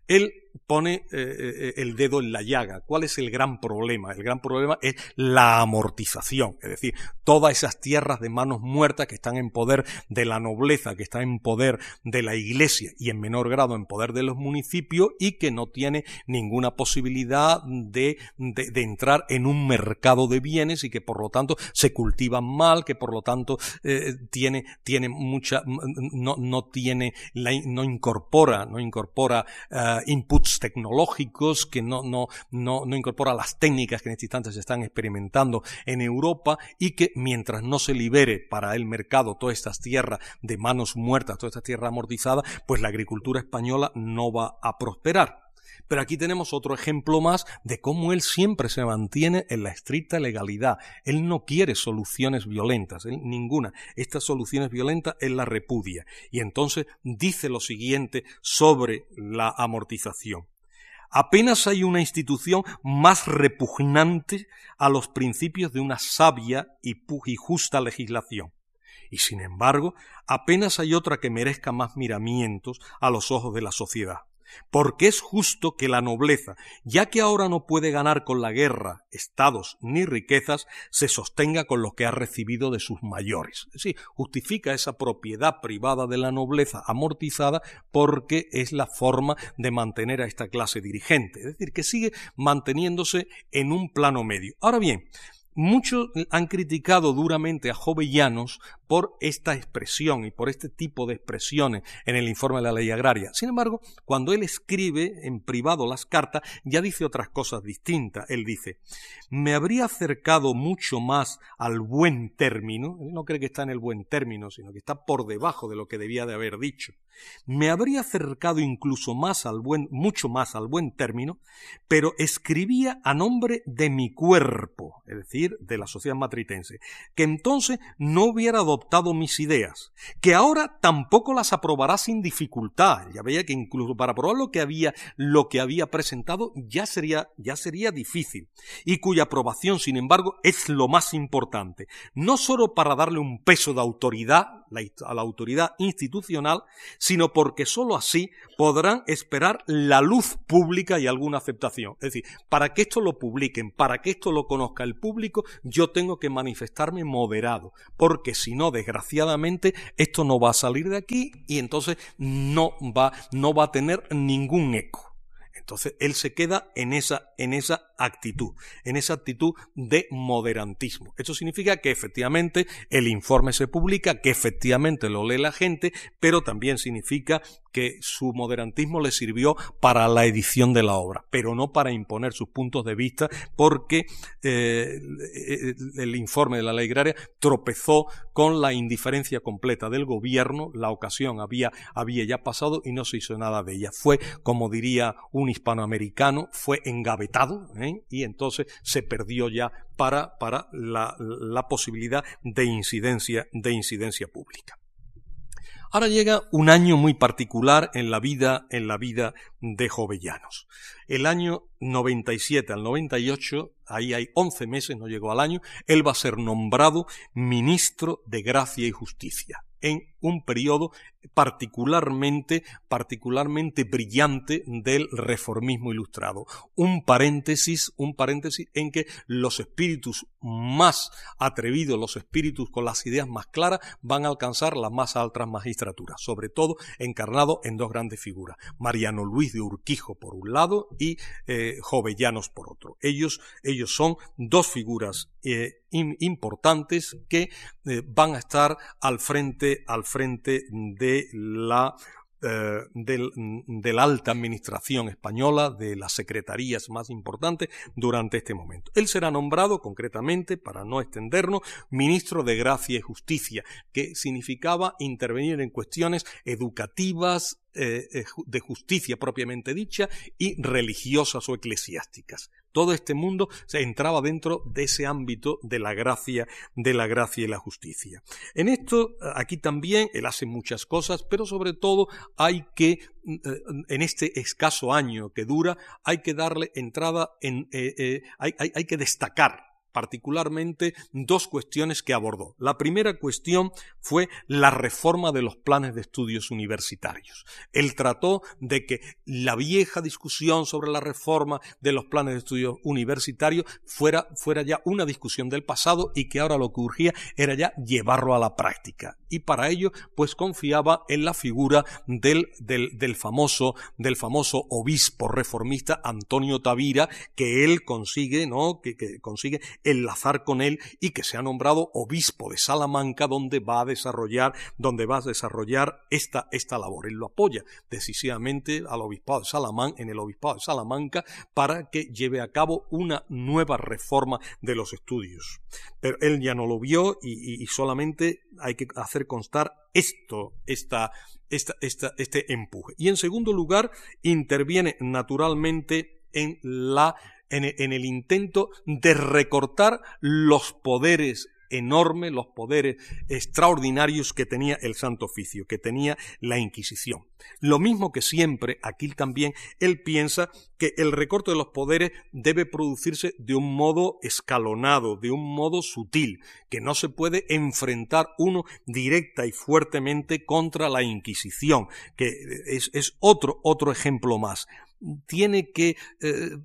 Él pone eh, eh, el dedo en la llaga. ¿Cuál es el gran problema? El gran problema es la amortización, es decir, todas esas tierras de manos muertas que están en poder de la nobleza, que están en poder de la iglesia y en menor grado en poder de los municipios y que no tiene ninguna posibilidad de, de, entrar en un mercado de bienes y que por lo tanto se cultivan mal, que por lo tanto eh, tiene, tiene mucha, no, no tiene, no incorpora, no incorpora tecnológicos, que no, no, no, no incorpora las técnicas que en este instante se están experimentando en Europa y que mientras no se libere para el mercado todas estas tierras de manos muertas, toda esta tierra amortizada, pues la agricultura española no va a prosperar. Pero aquí tenemos otro ejemplo más de cómo él siempre se mantiene en la estricta legalidad. Él no quiere soluciones violentas, ninguna. Estas soluciones violentas él las repudia. Y entonces dice lo siguiente sobre la amortización. Apenas hay una institución más repugnante a los principios de una sabia y justa legislación. Y sin embargo, apenas hay otra que merezca más miramientos a los ojos de la sociedad porque es justo que la nobleza, ya que ahora no puede ganar con la guerra estados ni riquezas, se sostenga con lo que ha recibido de sus mayores. Sí, justifica esa propiedad privada de la nobleza amortizada porque es la forma de mantener a esta clase dirigente, es decir, que sigue manteniéndose en un plano medio. Ahora bien, Muchos han criticado duramente a Jovellanos por esta expresión y por este tipo de expresiones en el informe de la ley agraria. Sin embargo, cuando él escribe en privado las cartas, ya dice otras cosas distintas. Él dice, me habría acercado mucho más al buen término, él no cree que está en el buen término, sino que está por debajo de lo que debía de haber dicho. Me habría acercado incluso más al buen, mucho más al buen término, pero escribía a nombre de mi cuerpo, es decir, de la sociedad matritense, que entonces no hubiera adoptado mis ideas, que ahora tampoco las aprobará sin dificultad. Ya veía que incluso para aprobar lo que había, lo que había presentado ya sería, ya sería difícil, y cuya aprobación, sin embargo, es lo más importante, no solo para darle un peso de autoridad a la autoridad institucional, sino porque sólo así podrán esperar la luz pública y alguna aceptación. Es decir, para que esto lo publiquen, para que esto lo conozca el público, yo tengo que manifestarme moderado, porque si no, desgraciadamente, esto no va a salir de aquí y entonces no va, no va a tener ningún eco. Entonces él se queda en esa, en esa actitud, en esa actitud de moderantismo. Eso significa que efectivamente el informe se publica, que efectivamente lo lee la gente, pero también significa que su moderantismo le sirvió para la edición de la obra, pero no para imponer sus puntos de vista, porque eh, el informe de la ley agraria tropezó con la indiferencia completa del gobierno, la ocasión había, había ya pasado y no se hizo nada de ella. Fue, como diría un hispanoamericano, fue engavetado ¿eh? Y entonces se perdió ya para, para la, la posibilidad de incidencia, de incidencia pública. Ahora llega un año muy particular en la vida, en la vida de Jovellanos. El año 97 al 98, ahí hay 11 meses, no llegó al año, él va a ser nombrado ministro de Gracia y Justicia en un periodo particularmente, particularmente brillante del reformismo ilustrado. Un paréntesis, un paréntesis en que los espíritus más atrevidos, los espíritus con las ideas más claras, van a alcanzar las más altas magistraturas, sobre todo encarnado en dos grandes figuras, Mariano Luis de Urquijo por un lado y eh, Jovellanos por otro. Ellos, ellos son dos figuras eh, importantes que eh, van a estar al frente, al frente de la eh, de la alta administración española, de las secretarías más importantes durante este momento. Él será nombrado concretamente, para no extendernos, ministro de Gracia y Justicia, que significaba intervenir en cuestiones educativas, eh, eh, de justicia propiamente dicha y religiosas o eclesiásticas. Todo este mundo se entraba dentro de ese ámbito de la gracia, de la gracia y la justicia. En esto, aquí también él hace muchas cosas, pero sobre todo hay que, eh, en este escaso año que dura, hay que darle entrada en, hay, hay que destacar particularmente dos cuestiones que abordó. La primera cuestión fue la reforma de los planes de estudios universitarios. Él trató de que la vieja discusión sobre la reforma de los planes de estudios universitarios fuera, fuera ya una discusión del pasado y que ahora lo que urgía era ya llevarlo a la práctica. Y para ello, pues confiaba en la figura del, del, famoso, del famoso obispo reformista Antonio Tavira, que él consigue, ¿no? que, que consigue enlazar con él y que se ha nombrado obispo de Salamanca donde va a desarrollar, donde va a desarrollar esta, esta labor. Él lo apoya decisivamente al obispado de Salamanca, en el obispado de Salamanca para que lleve a cabo una nueva reforma de los estudios. Pero él ya no lo vio y, solamente hay que hacer constar esto, esta, esta, esta, este empuje. Y en segundo lugar, interviene naturalmente en la en, el intento de recortar los poderes enormes, los poderes extraordinarios que tenía el Santo Oficio, que tenía la Inquisición. Lo mismo que siempre, aquí también, él piensa que el recorte de los poderes debe producirse de un modo escalonado, de un modo sutil, que no se puede enfrentar uno directa y fuertemente contra la Inquisición, que es, es otro, otro ejemplo más tiene que, eh,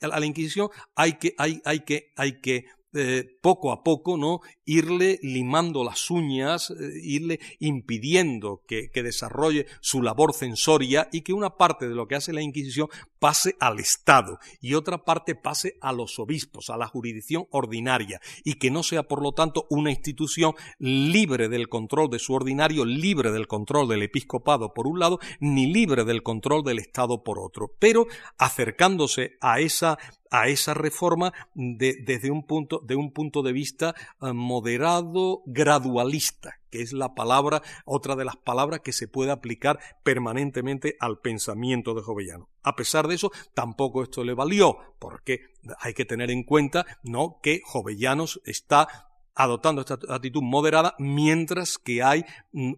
a la Inquisición hay que, hay, hay que, hay que eh, poco a poco, ¿no? Irle limando las uñas, eh, irle impidiendo que, desarrolle su labor censoria y que una parte de lo que hace la Inquisición pase al Estado y otra parte pase a los obispos, a la jurisdicción ordinaria y que no sea, por lo tanto, una institución libre del control de su ordinario, libre del control del episcopado por un lado, ni libre del control del Estado por otro, pero acercándose a esa reforma desde un punto, de vista eh, moderado, gradualista, que es la palabra, otra de las palabras que se puede aplicar permanentemente al pensamiento de Jovellano. A pesar de eso, tampoco esto le valió, porque hay que tener en cuenta ¿no? que Jovellanos está adoptando esta actitud moderada, mientras que hay mm,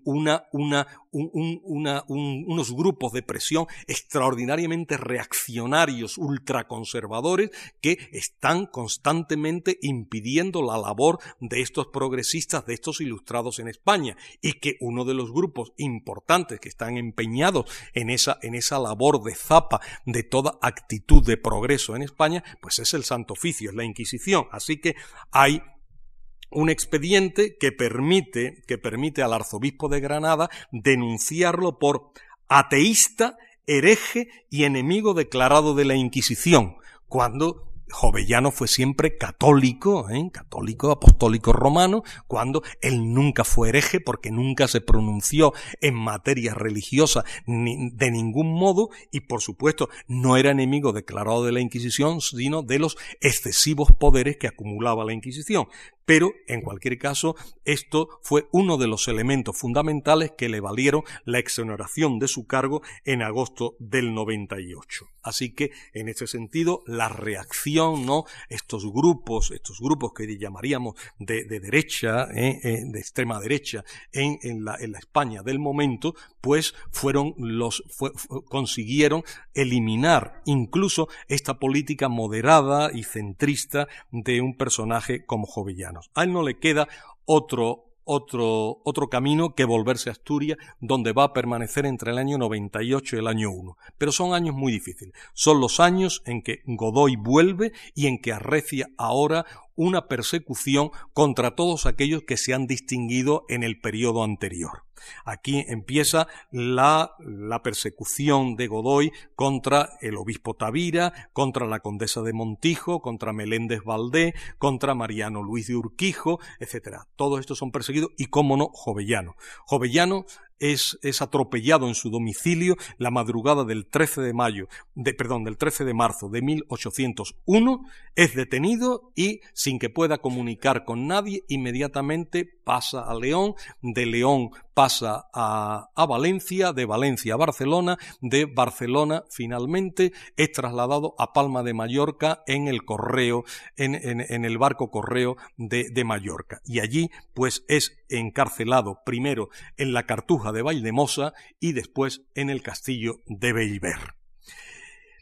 unos grupos de presión extraordinariamente reaccionarios, ultraconservadores, que están constantemente impidiendo la labor de estos progresistas, de estos ilustrados en España, y que uno de los grupos importantes que están empeñados en esa, en esa labor de zapa de toda actitud de progreso en España, pues es el Santo Oficio, es la Inquisición. Así que hay un expediente que permite, que permite al arzobispo de Granada denunciarlo por ateísta, hereje y enemigo declarado de la Inquisición, cuando Jovellano fue siempre católico, ¿eh? católico apostólico romano, cuando él nunca fue hereje porque nunca se pronunció en materia religiosa de ningún modo y por supuesto no era enemigo declarado de la Inquisición, sino de los excesivos poderes que acumulaba la Inquisición. Pero, en cualquier caso, esto fue uno de los elementos fundamentales que le valieron la exoneración de su cargo en agosto del 98. Así que, en ese sentido, la reacción, ¿no? Estos grupos, estos grupos que llamaríamos de, derecha, ¿eh? Eh, de extrema derecha, en, la, España del momento, pues fueron los, consiguieron eliminar incluso esta política moderada y centrista de un personaje como Jovellanos. A él no le queda otro otro, otro camino que volverse a Asturias, donde va a permanecer entre el año 98 y el año 1. Pero son años muy difíciles. Son los años en que Godoy vuelve y en que arrecia ahora una persecución contra todos aquellos que se han distinguido en el periodo anterior. Aquí empieza la, persecución de Godoy contra el obispo Tavira, contra la condesa de Montijo, contra Meléndez Valdé, contra Mariano Luis de Urquijo, etc. Todos estos son perseguidos y, cómo no, Jovellano. Jovellano es, atropellado en su domicilio la madrugada del 13 de mayo, de, perdón, del 13 de marzo de 1801, es detenido y, sin que pueda comunicar con nadie, inmediatamente pasa a León, de León pasa a, a, Valencia, de Valencia a Barcelona, de Barcelona finalmente es trasladado a Palma de Mallorca en el correo, en, en, en el barco correo de, de, Mallorca. Y allí pues es encarcelado primero en la cartuja de Valdemosa y después en el castillo de Bellver.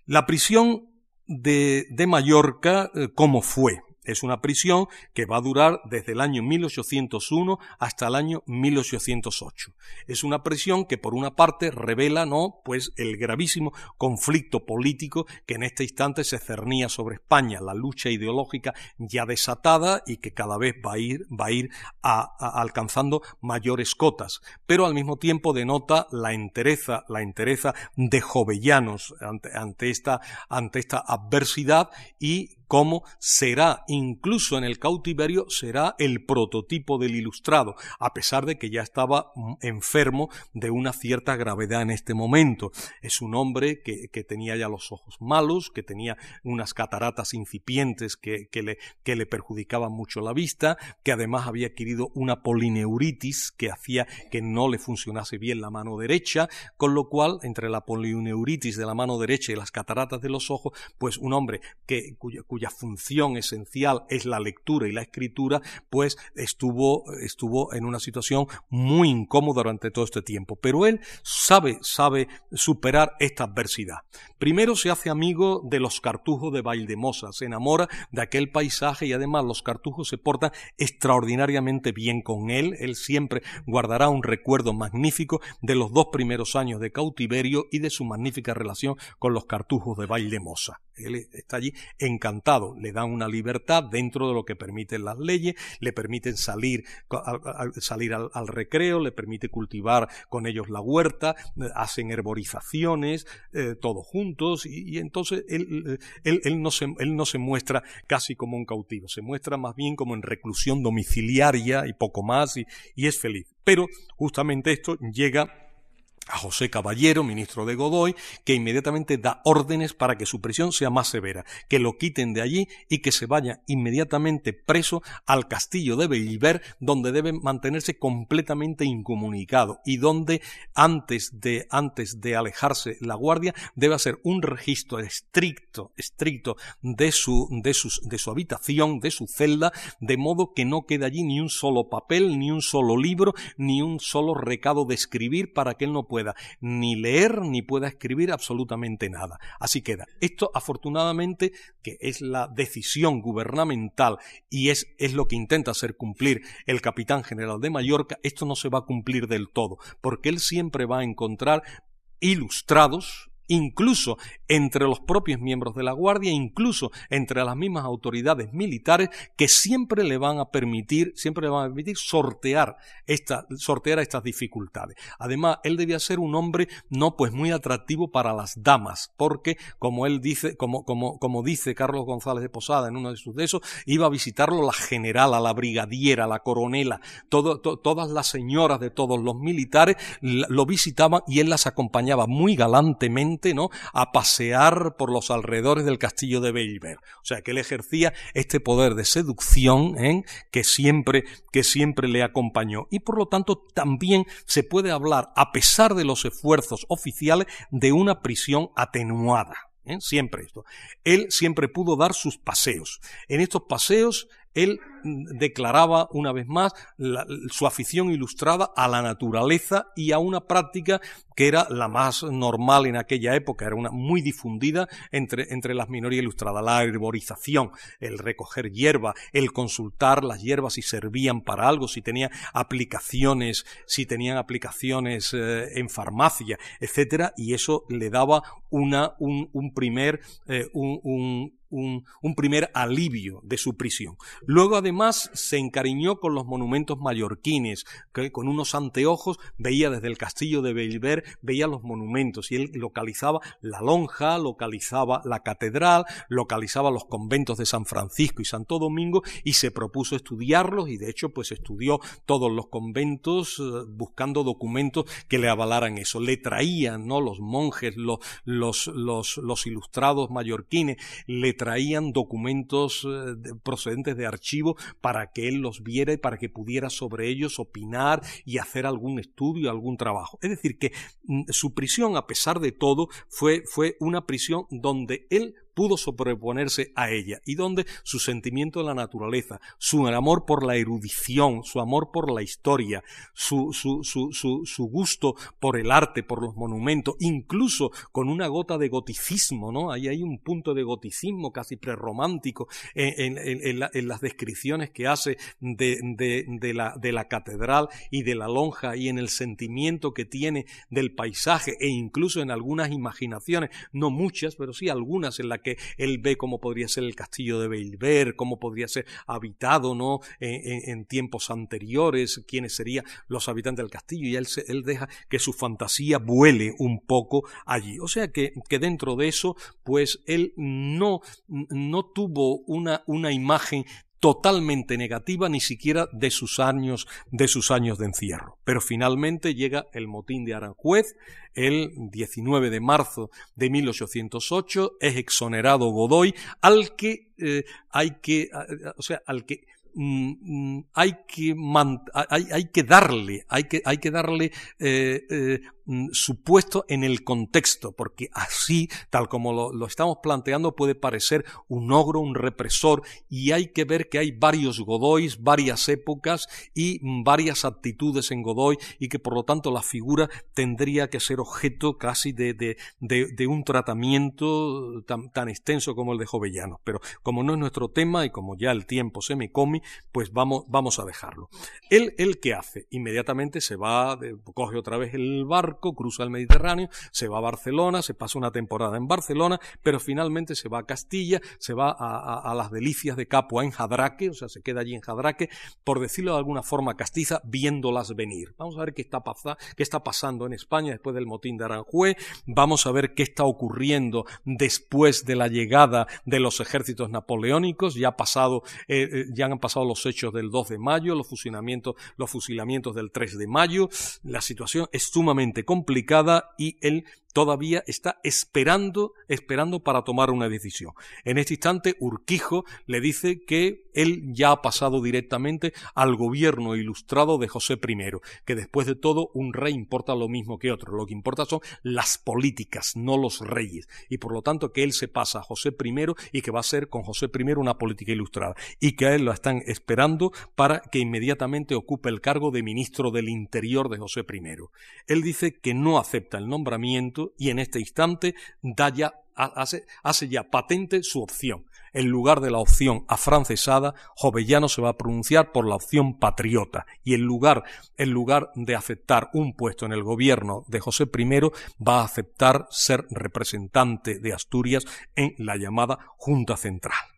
La prisión de, de Mallorca, eh, ¿cómo fue? Es una prisión que va a durar desde el año 1801 hasta el año 1808. Es una prisión que por una parte revela, ¿no?, pues el gravísimo conflicto político que en este instante se cernía sobre España, la lucha ideológica ya desatada y que cada vez va a ir, va a ir a, a, alcanzando mayores cotas, pero al mismo tiempo denota la entereza, la entereza de jovellanos ante, ante esta, ante esta adversidad y cómo será, incluso en el cautiverio, será el prototipo del ilustrado, a pesar de que ya estaba mm, enfermo de una cierta gravedad en este momento. Es un hombre que, que tenía ya los ojos malos, que tenía unas cataratas incipientes que, que, le, que le perjudicaban mucho la vista, que además había adquirido una polineuritis que hacía que no le funcionase bien la mano derecha, con lo cual, entre la polineuritis de la mano derecha y las cataratas de los ojos, pues un hombre que, cuya, función esencial es la lectura y la escritura, pues estuvo, estuvo en una situación muy incómoda durante todo este tiempo. Pero él sabe, sabe superar esta adversidad. Primero se hace amigo de los cartujos de Valdemosa, se enamora de aquel paisaje y además los cartujos se portan extraordinariamente bien con él. Él siempre guardará un recuerdo magnífico de los dos primeros años de cautiverio y de su magnífica relación con los cartujos de Valdemosa. Él está allí encantado, le dan una libertad dentro de lo que permiten las leyes, le permiten salir, salir al, recreo, le permite cultivar con ellos la huerta, hacen herborizaciones, eh, todos juntos, y, y entonces él, él, él, no se, él no se muestra casi como un cautivo, se muestra más bien como en reclusión domiciliaria y poco más, y, y es feliz. Pero justamente esto llega a José Caballero, ministro de Godoy, que inmediatamente da órdenes para que su prisión sea más severa, que lo quiten de allí y que se vaya inmediatamente preso al castillo de Belliver, donde debe mantenerse completamente incomunicado y donde antes de, antes de alejarse la guardia debe hacer un registro estricto, estricto de su, de sus, de su habitación, de su celda, de modo que no quede allí ni un solo papel, ni un solo libro, ni un solo recado de escribir para que él no pueda pueda ni leer ni pueda escribir absolutamente nada. Así queda. Esto afortunadamente, que es la decisión gubernamental y es, es lo que intenta hacer cumplir el capitán general de Mallorca, esto no se va a cumplir del todo, porque él siempre va a encontrar ilustrados, incluso entre los propios miembros de la Guardia, incluso entre las mismas autoridades militares que siempre le van a permitir, siempre le van a permitir sortear, esta, sortear estas dificultades. Además, él debía ser un hombre no pues muy atractivo para las damas, porque como él dice, como, como, como dice Carlos González de Posada en uno de sus de esos, iba a visitarlo la generala, la brigadiera, la coronela, todo, to, todas las señoras de todos los militares lo visitaban y él las acompañaba muy galantemente, ¿no? A pasear por los alrededores del castillo de Bellver. O sea, que él ejercía este poder de seducción ¿eh? que, siempre, que siempre le acompañó. Y por lo tanto también se puede hablar, a pesar de los esfuerzos oficiales, de una prisión atenuada. ¿eh? Siempre esto. Él siempre pudo dar sus paseos. En estos paseos él declaraba una vez más su afición ilustrada a la naturaleza y a una práctica que era la más normal en aquella época, era una muy difundida entre, entre las minorías ilustradas, la herborización, el recoger hierba, el consultar las hierbas si servían para algo, si tenían aplicaciones, si tenían aplicaciones eh, en farmacia, etcétera, y eso le daba un, primer, eh, un, un, primer alivio de su prisión. Luego, además, se encariñó con los monumentos mallorquines, que con unos anteojos veía desde el castillo de Belver, veía los monumentos y él localizaba la lonja, localizaba la catedral, localizaba los conventos de San Francisco y Santo Domingo y se propuso estudiarlos y de hecho pues estudió todos los conventos eh, buscando documentos que le avalaran eso. Le traían, ¿no? Los monjes, los, los, los, ilustrados mallorquines, le traían documentos eh, procedentes de archivo para que él los viera y para que pudiera sobre ellos opinar y hacer algún estudio, algún trabajo. Es decir, que mm, su prisión, a pesar de todo, fue, fue una prisión donde él pudo sobreponerse a ella y donde su sentimiento de la naturaleza, su amor por la erudición, su amor por la historia, su, gusto por el arte, por los monumentos, incluso con una gota de goticismo, ¿no? Ahí hay un punto de goticismo casi prerromántico en, en, las descripciones que hace de, la, de la catedral y de la lonja y en el sentimiento que tiene del paisaje e incluso en algunas imaginaciones, no muchas, pero sí algunas en las que él ve cómo podría ser el castillo de Beilver, cómo podría ser habitado ¿no? En, tiempos anteriores, quiénes serían los habitantes del castillo, y él, él deja que su fantasía vuele un poco allí. O sea que, que dentro de eso, pues él no, no tuvo una, una imagen totalmente negativa ni siquiera de sus años de sus años de encierro. Pero finalmente llega el motín de Aranjuez el 19 de marzo de 1808 es exonerado Godoy al que eh, hay que o sea, al que mm, mm, hay que, hay, hay, que darle, hay que, hay que darle eh, eh, supuesto en el contexto, porque así, tal como lo, estamos planteando, puede parecer un ogro, un represor, y hay que ver que hay varios Godoys, varias épocas y varias actitudes en Godoy, y que por lo tanto la figura tendría que ser objeto casi de, de, de, un tratamiento tan, tan, extenso como el de Jovellanos. Pero como no es nuestro tema y como ya el tiempo se me come, pues vamos, vamos a dejarlo. Él, él qué hace? Inmediatamente se va, coge otra vez el barco, cruza el Mediterráneo, se va a Barcelona, se pasa una temporada en Barcelona, pero finalmente se va a Castilla, se va a, las delicias de Capua en Jadraque, o sea, se queda allí en Jadraque, por decirlo de alguna forma castiza, viéndolas venir. Vamos a ver qué está, qué está pasando en España después del motín de Aranjuez, vamos a ver qué está ocurriendo después de la llegada de los ejércitos napoleónicos, ya, eh, eh, han pasado los hechos del 2 de mayo, los fusilamientos, los fusilamientos del 3 de mayo, la situación es sumamente complicada y él todavía está esperando, esperando para tomar una decisión. En este instante, Urquijo le dice que él ya ha pasado directamente al gobierno ilustrado de José I, que después de todo un rey importa lo mismo que otro, lo que importa son las políticas, no los reyes, y por lo tanto que él se pasa a José I y que va a ser con José I una política ilustrada, y que a él lo están esperando para que inmediatamente ocupe el cargo de ministro del Interior de José I. Él dice que no acepta el nombramiento y en este instante da ya, hace, hace ya patente su opción. En lugar de la opción afrancesada, Jovellano se va a pronunciar por la opción patriota y lugar, en lugar de aceptar un puesto en el gobierno de José I, va a aceptar ser representante de Asturias en la llamada Junta Central.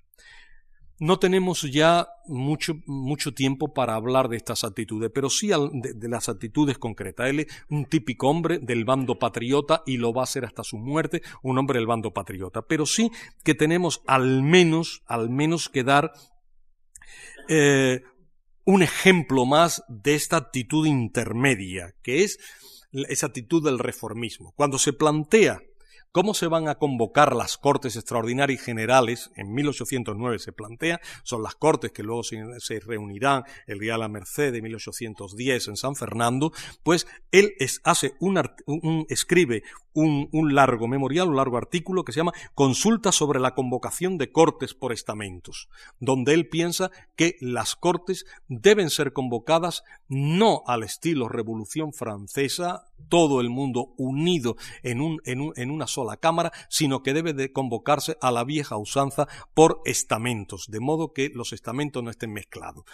No tenemos ya mucho, mucho tiempo para hablar de estas actitudes, pero sí de, las actitudes concretas. Él es un típico hombre del bando patriota y lo va a ser hasta su muerte, un hombre del bando patriota. Pero sí que tenemos al menos, al menos que dar eh, un ejemplo más de esta actitud intermedia, que es esa actitud del reformismo. Cuando se plantea ¿Cómo se van a convocar las Cortes Extraordinarias Generales? En 1809 se plantea, son las Cortes que luego se, reunirán el día de la Merced de 1810 en San Fernando, pues él hace un, escribe un, un, largo memorial, un largo artículo que se llama Consulta sobre la convocación de Cortes por estamentos, donde él piensa que las Cortes deben ser convocadas no al estilo Revolución Francesa, todo el mundo unido en, un, en, en una sola cámara, sino que debe de convocarse a la vieja usanza por estamentos, de modo que los estamentos no estén mezclados.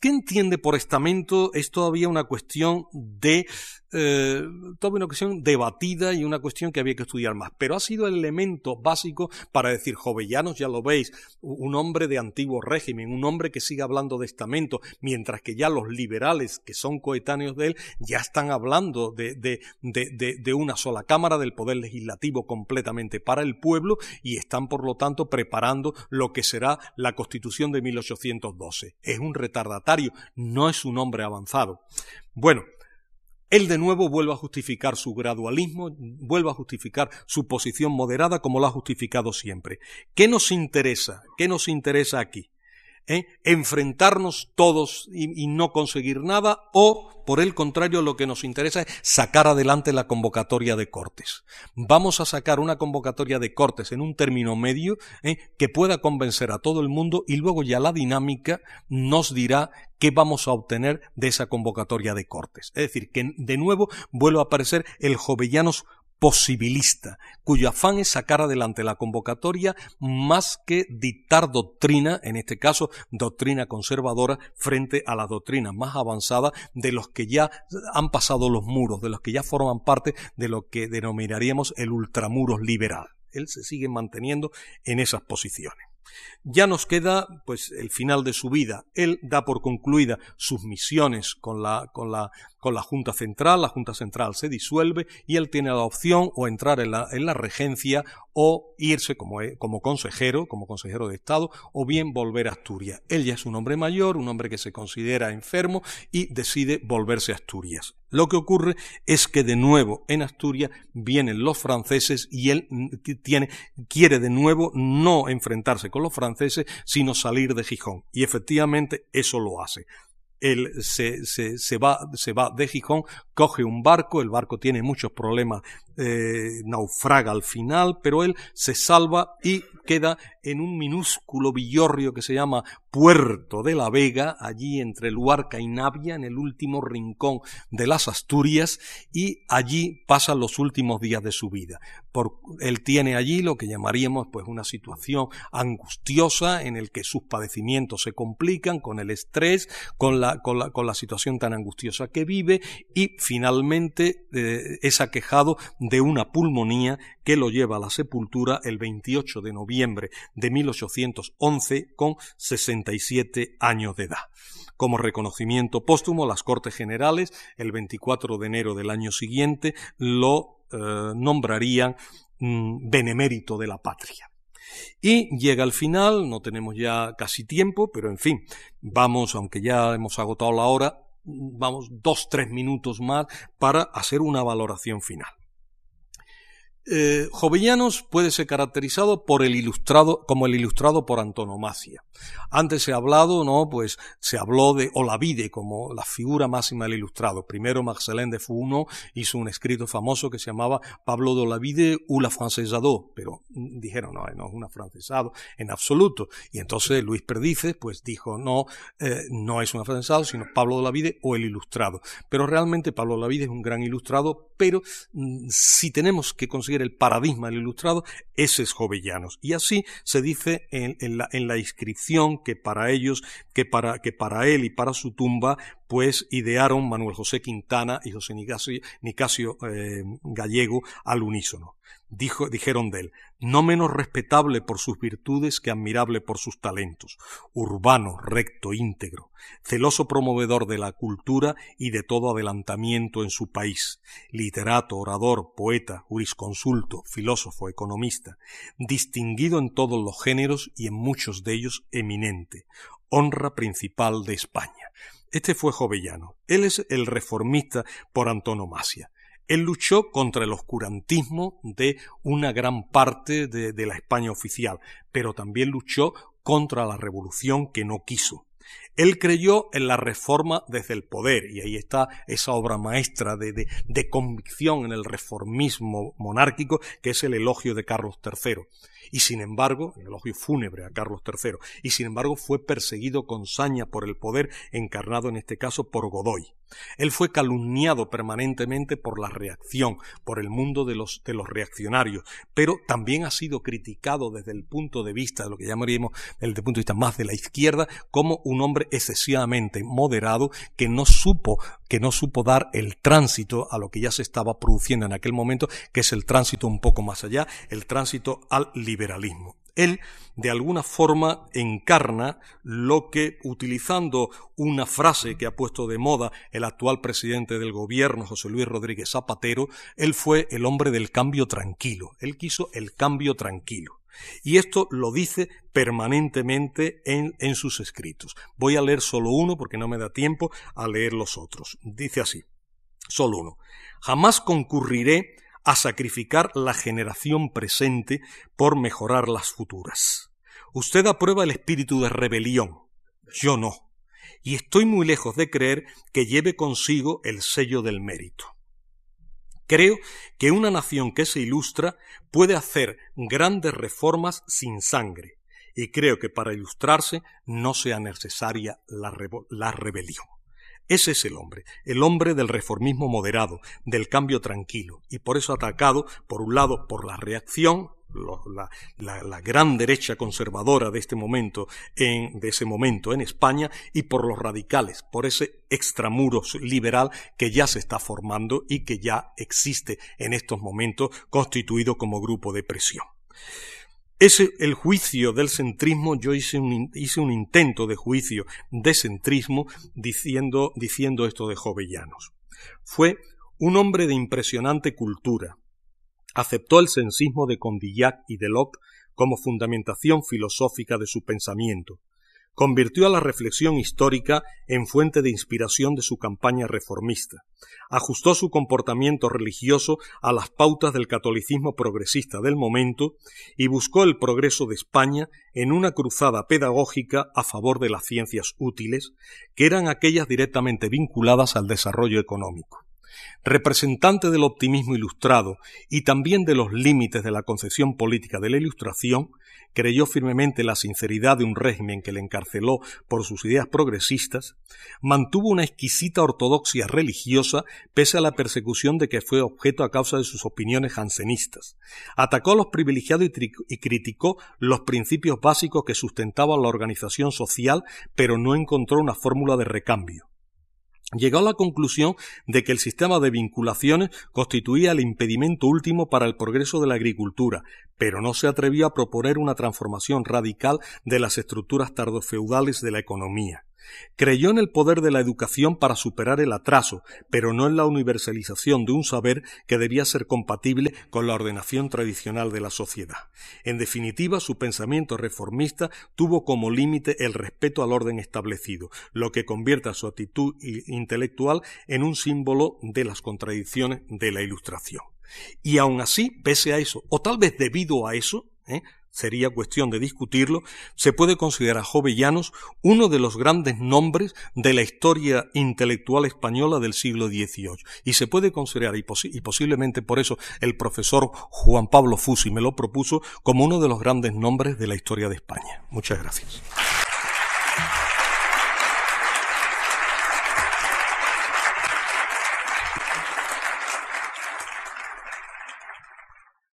¿Qué entiende por estamento? Es todavía una cuestión de eh, una cuestión debatida y una cuestión que había que estudiar más. Pero ha sido el elemento básico para decir, jovellanos, ya lo veis, un hombre de antiguo régimen, un hombre que sigue hablando de estamento, mientras que ya los liberales, que son coetáneos de él, ya están hablando de, de una sola Cámara del Poder Legislativo completamente para el pueblo y están, por lo tanto, preparando lo que será la Constitución de 1812. Es un retardatario, no es un hombre avanzado. Bueno, él de nuevo vuelve a justificar su gradualismo, vuelve a justificar su posición moderada como lo ha justificado siempre. ¿Qué nos interesa? ¿Qué nos interesa aquí? ¿Eh? enfrentarnos todos y, no conseguir nada, o por el contrario lo que nos interesa es sacar adelante la convocatoria de Cortes. Vamos a sacar una convocatoria de Cortes en un término medio ¿eh? que pueda convencer a todo el mundo y luego ya la dinámica nos dirá qué vamos a obtener de esa convocatoria de Cortes. Es decir, que de nuevo vuelve a aparecer el Jovellanos posibilista, cuyo afán es sacar adelante la convocatoria más que dictar doctrina, en este caso doctrina conservadora, frente a la doctrina más avanzada de los que ya han pasado los muros, de los que ya forman parte de lo que denominaríamos el ultramuros liberal. Él se sigue manteniendo en esas posiciones. Ya nos queda pues el final de su vida. Él da por concluida sus misiones con la, con la, con la Junta Central, la Junta Central se disuelve y él tiene la opción o entrar en la, en la regencia o irse como, eh, como consejero, como consejero de Estado, o bien volver a Asturias. Él ya es un hombre mayor, un hombre que se considera enfermo y decide volverse a Asturias. Lo que ocurre es que de nuevo en Asturias vienen los franceses y él quiere de nuevo no enfrentarse con los franceses, sino salir de Gijón. Y efectivamente eso lo hace él se, va, se va de Gijón, coge un barco, el barco tiene muchos problemas, eh, naufraga al final, pero él se salva y queda en un minúsculo villorrio que se llama Puerto de la Vega, allí entre Luarca y Navia, en el último rincón de las Asturias, y allí pasa los últimos días de su vida. Por, él tiene allí lo que llamaríamos pues una situación angustiosa en el que sus padecimientos se complican con el estrés, con la, con la, con la situación tan angustiosa que vive, y finalmente eh, es aquejado de una pulmonía que lo lleva a la sepultura el 28 de noviembre de 1811 con 67 años de edad. Como reconocimiento póstumo, las Cortes Generales, el 24 de enero del año siguiente, lo eh, nombrarían mm, benemérito de la patria. Y llega al final, no tenemos ya casi tiempo, pero en fin, vamos, aunque ya hemos agotado la hora, vamos dos, tres minutos más para hacer una valoración final. Eh, Jovellanos puede ser caracterizado por el ilustrado, como el ilustrado por antonomasia. Antes se ha hablado, ¿no? Pues se habló de Olavide como la figura máxima del ilustrado. Primero Marcelin de Founo hizo un escrito famoso que se llamaba Pablo de Olavide ou la francesado, pero dijeron, no, no es un afrancesado en absoluto. Y entonces Luis Perdices, pues dijo, no, eh, no es un afrancesado, sino Pablo de Olavide o el ilustrado. Pero realmente Pablo de Olavide es un gran ilustrado, pero mm, si tenemos que el paradigma del ilustrado, ese es Jovellanos. Y así se dice en, la, en la, inscripción que para ellos, que para, que para él y para su tumba, pues idearon Manuel José Quintana y José Nicasio, eh, Gallego al unísono. Dijeron de él, no menos respetable por sus virtudes que admirable por sus talentos, urbano, recto, íntegro, celoso promovedor de la cultura y de todo adelantamiento en su país, literato, orador, poeta, jurisconsulto, filósofo, economista, distinguido en todos los géneros y en muchos de ellos eminente, honra principal de España. Este fue Jovellano. Él es el reformista por antonomasia. Él luchó contra el oscurantismo de una gran parte de, la España oficial, pero también luchó contra la revolución que no quiso. Él creyó en la reforma desde el poder, y ahí está esa obra maestra de, convicción en el reformismo monárquico, que es el elogio de Carlos III. y sin embargo, el elogio fúnebre a Carlos III, y sin embargo fue perseguido con saña por el poder encarnado en este caso por Godoy. Él fue calumniado permanentemente por la reacción, por el mundo de los, de los reaccionarios, pero también ha sido criticado desde el punto de vista de lo que llamaríamos, desde el punto de vista más de la izquierda, como un hombre excesivamente moderado que no supo, que no supo dar el tránsito a lo que ya se estaba produciendo en aquel momento, que es el tránsito un poco más allá, el tránsito al liberalismo. Él, de alguna forma, encarna lo que, utilizando una frase que ha puesto de moda el actual presidente del gobierno, José Luis Rodríguez Zapatero, él fue el hombre del cambio tranquilo. Él quiso el cambio tranquilo. Y esto lo dice permanentemente en, en, sus escritos. Voy a leer solo uno porque no me da tiempo a leer los otros. Dice así, solo uno. Jamás concurriré a sacrificar la generación presente por mejorar las futuras. Usted aprueba el espíritu de rebelión, yo no, y estoy muy lejos de creer que lleve consigo el sello del mérito. Creo que una nación que se ilustra puede hacer grandes reformas sin sangre, y creo que para ilustrarse no sea necesaria la, la rebelión. Ese es el hombre, el hombre del reformismo moderado, del cambio tranquilo, y por eso atacado, por un lado, por la reacción, la, gran derecha conservadora de este momento, en, de ese momento en España, y por los radicales, por ese extramuro liberal que ya se está formando y que ya existe en estos momentos constituido como grupo de presión. Ese, el juicio del centrismo, yo hice un, hice un intento de juicio de centrismo diciendo, diciendo esto de Jovellanos. Fue un hombre de impresionante cultura. Aceptó el sensismo de Condillac y de Locke como fundamentación filosófica de su pensamiento, convirtió a la reflexión histórica en fuente de inspiración de su campaña reformista, ajustó su comportamiento religioso a las pautas del catolicismo progresista del momento y buscó el progreso de España en una cruzada pedagógica a favor de las ciencias útiles, que eran aquellas directamente vinculadas al desarrollo económico. Representante del optimismo ilustrado y también de los límites de la concepción política de la Ilustración, creyó firmemente la sinceridad de un régimen que le encarceló por sus ideas progresistas, mantuvo una exquisita ortodoxia religiosa pese a la persecución de que fue objeto a causa de sus opiniones jansenistas, atacó a los privilegiados y, y criticó los principios básicos que sustentaban la organización social, pero no encontró una fórmula de recambio llegó a la conclusión de que el sistema de vinculaciones constituía el impedimento último para el progreso de la agricultura, pero no se atrevió a proponer una transformación radical de las estructuras tardofeudales de la economía. Creyó en el poder de la educación para superar el atraso, pero no en la universalización de un saber que debía ser compatible con la ordenación tradicional de la sociedad. En definitiva, su pensamiento reformista tuvo como límite el respeto al orden establecido, lo que convierte a su actitud intelectual en un símbolo de las contradicciones de la Ilustración. Y aun así, pese a eso, o tal vez debido a eso, ¿eh? Sería cuestión de discutirlo, se puede considerar a Jovellanos uno de los grandes nombres de la historia intelectual española del siglo XVIII. Y se puede considerar, y, posiblemente por eso el profesor Juan Pablo Fusi me lo propuso, como uno de los grandes nombres de la historia de España. Muchas gracias.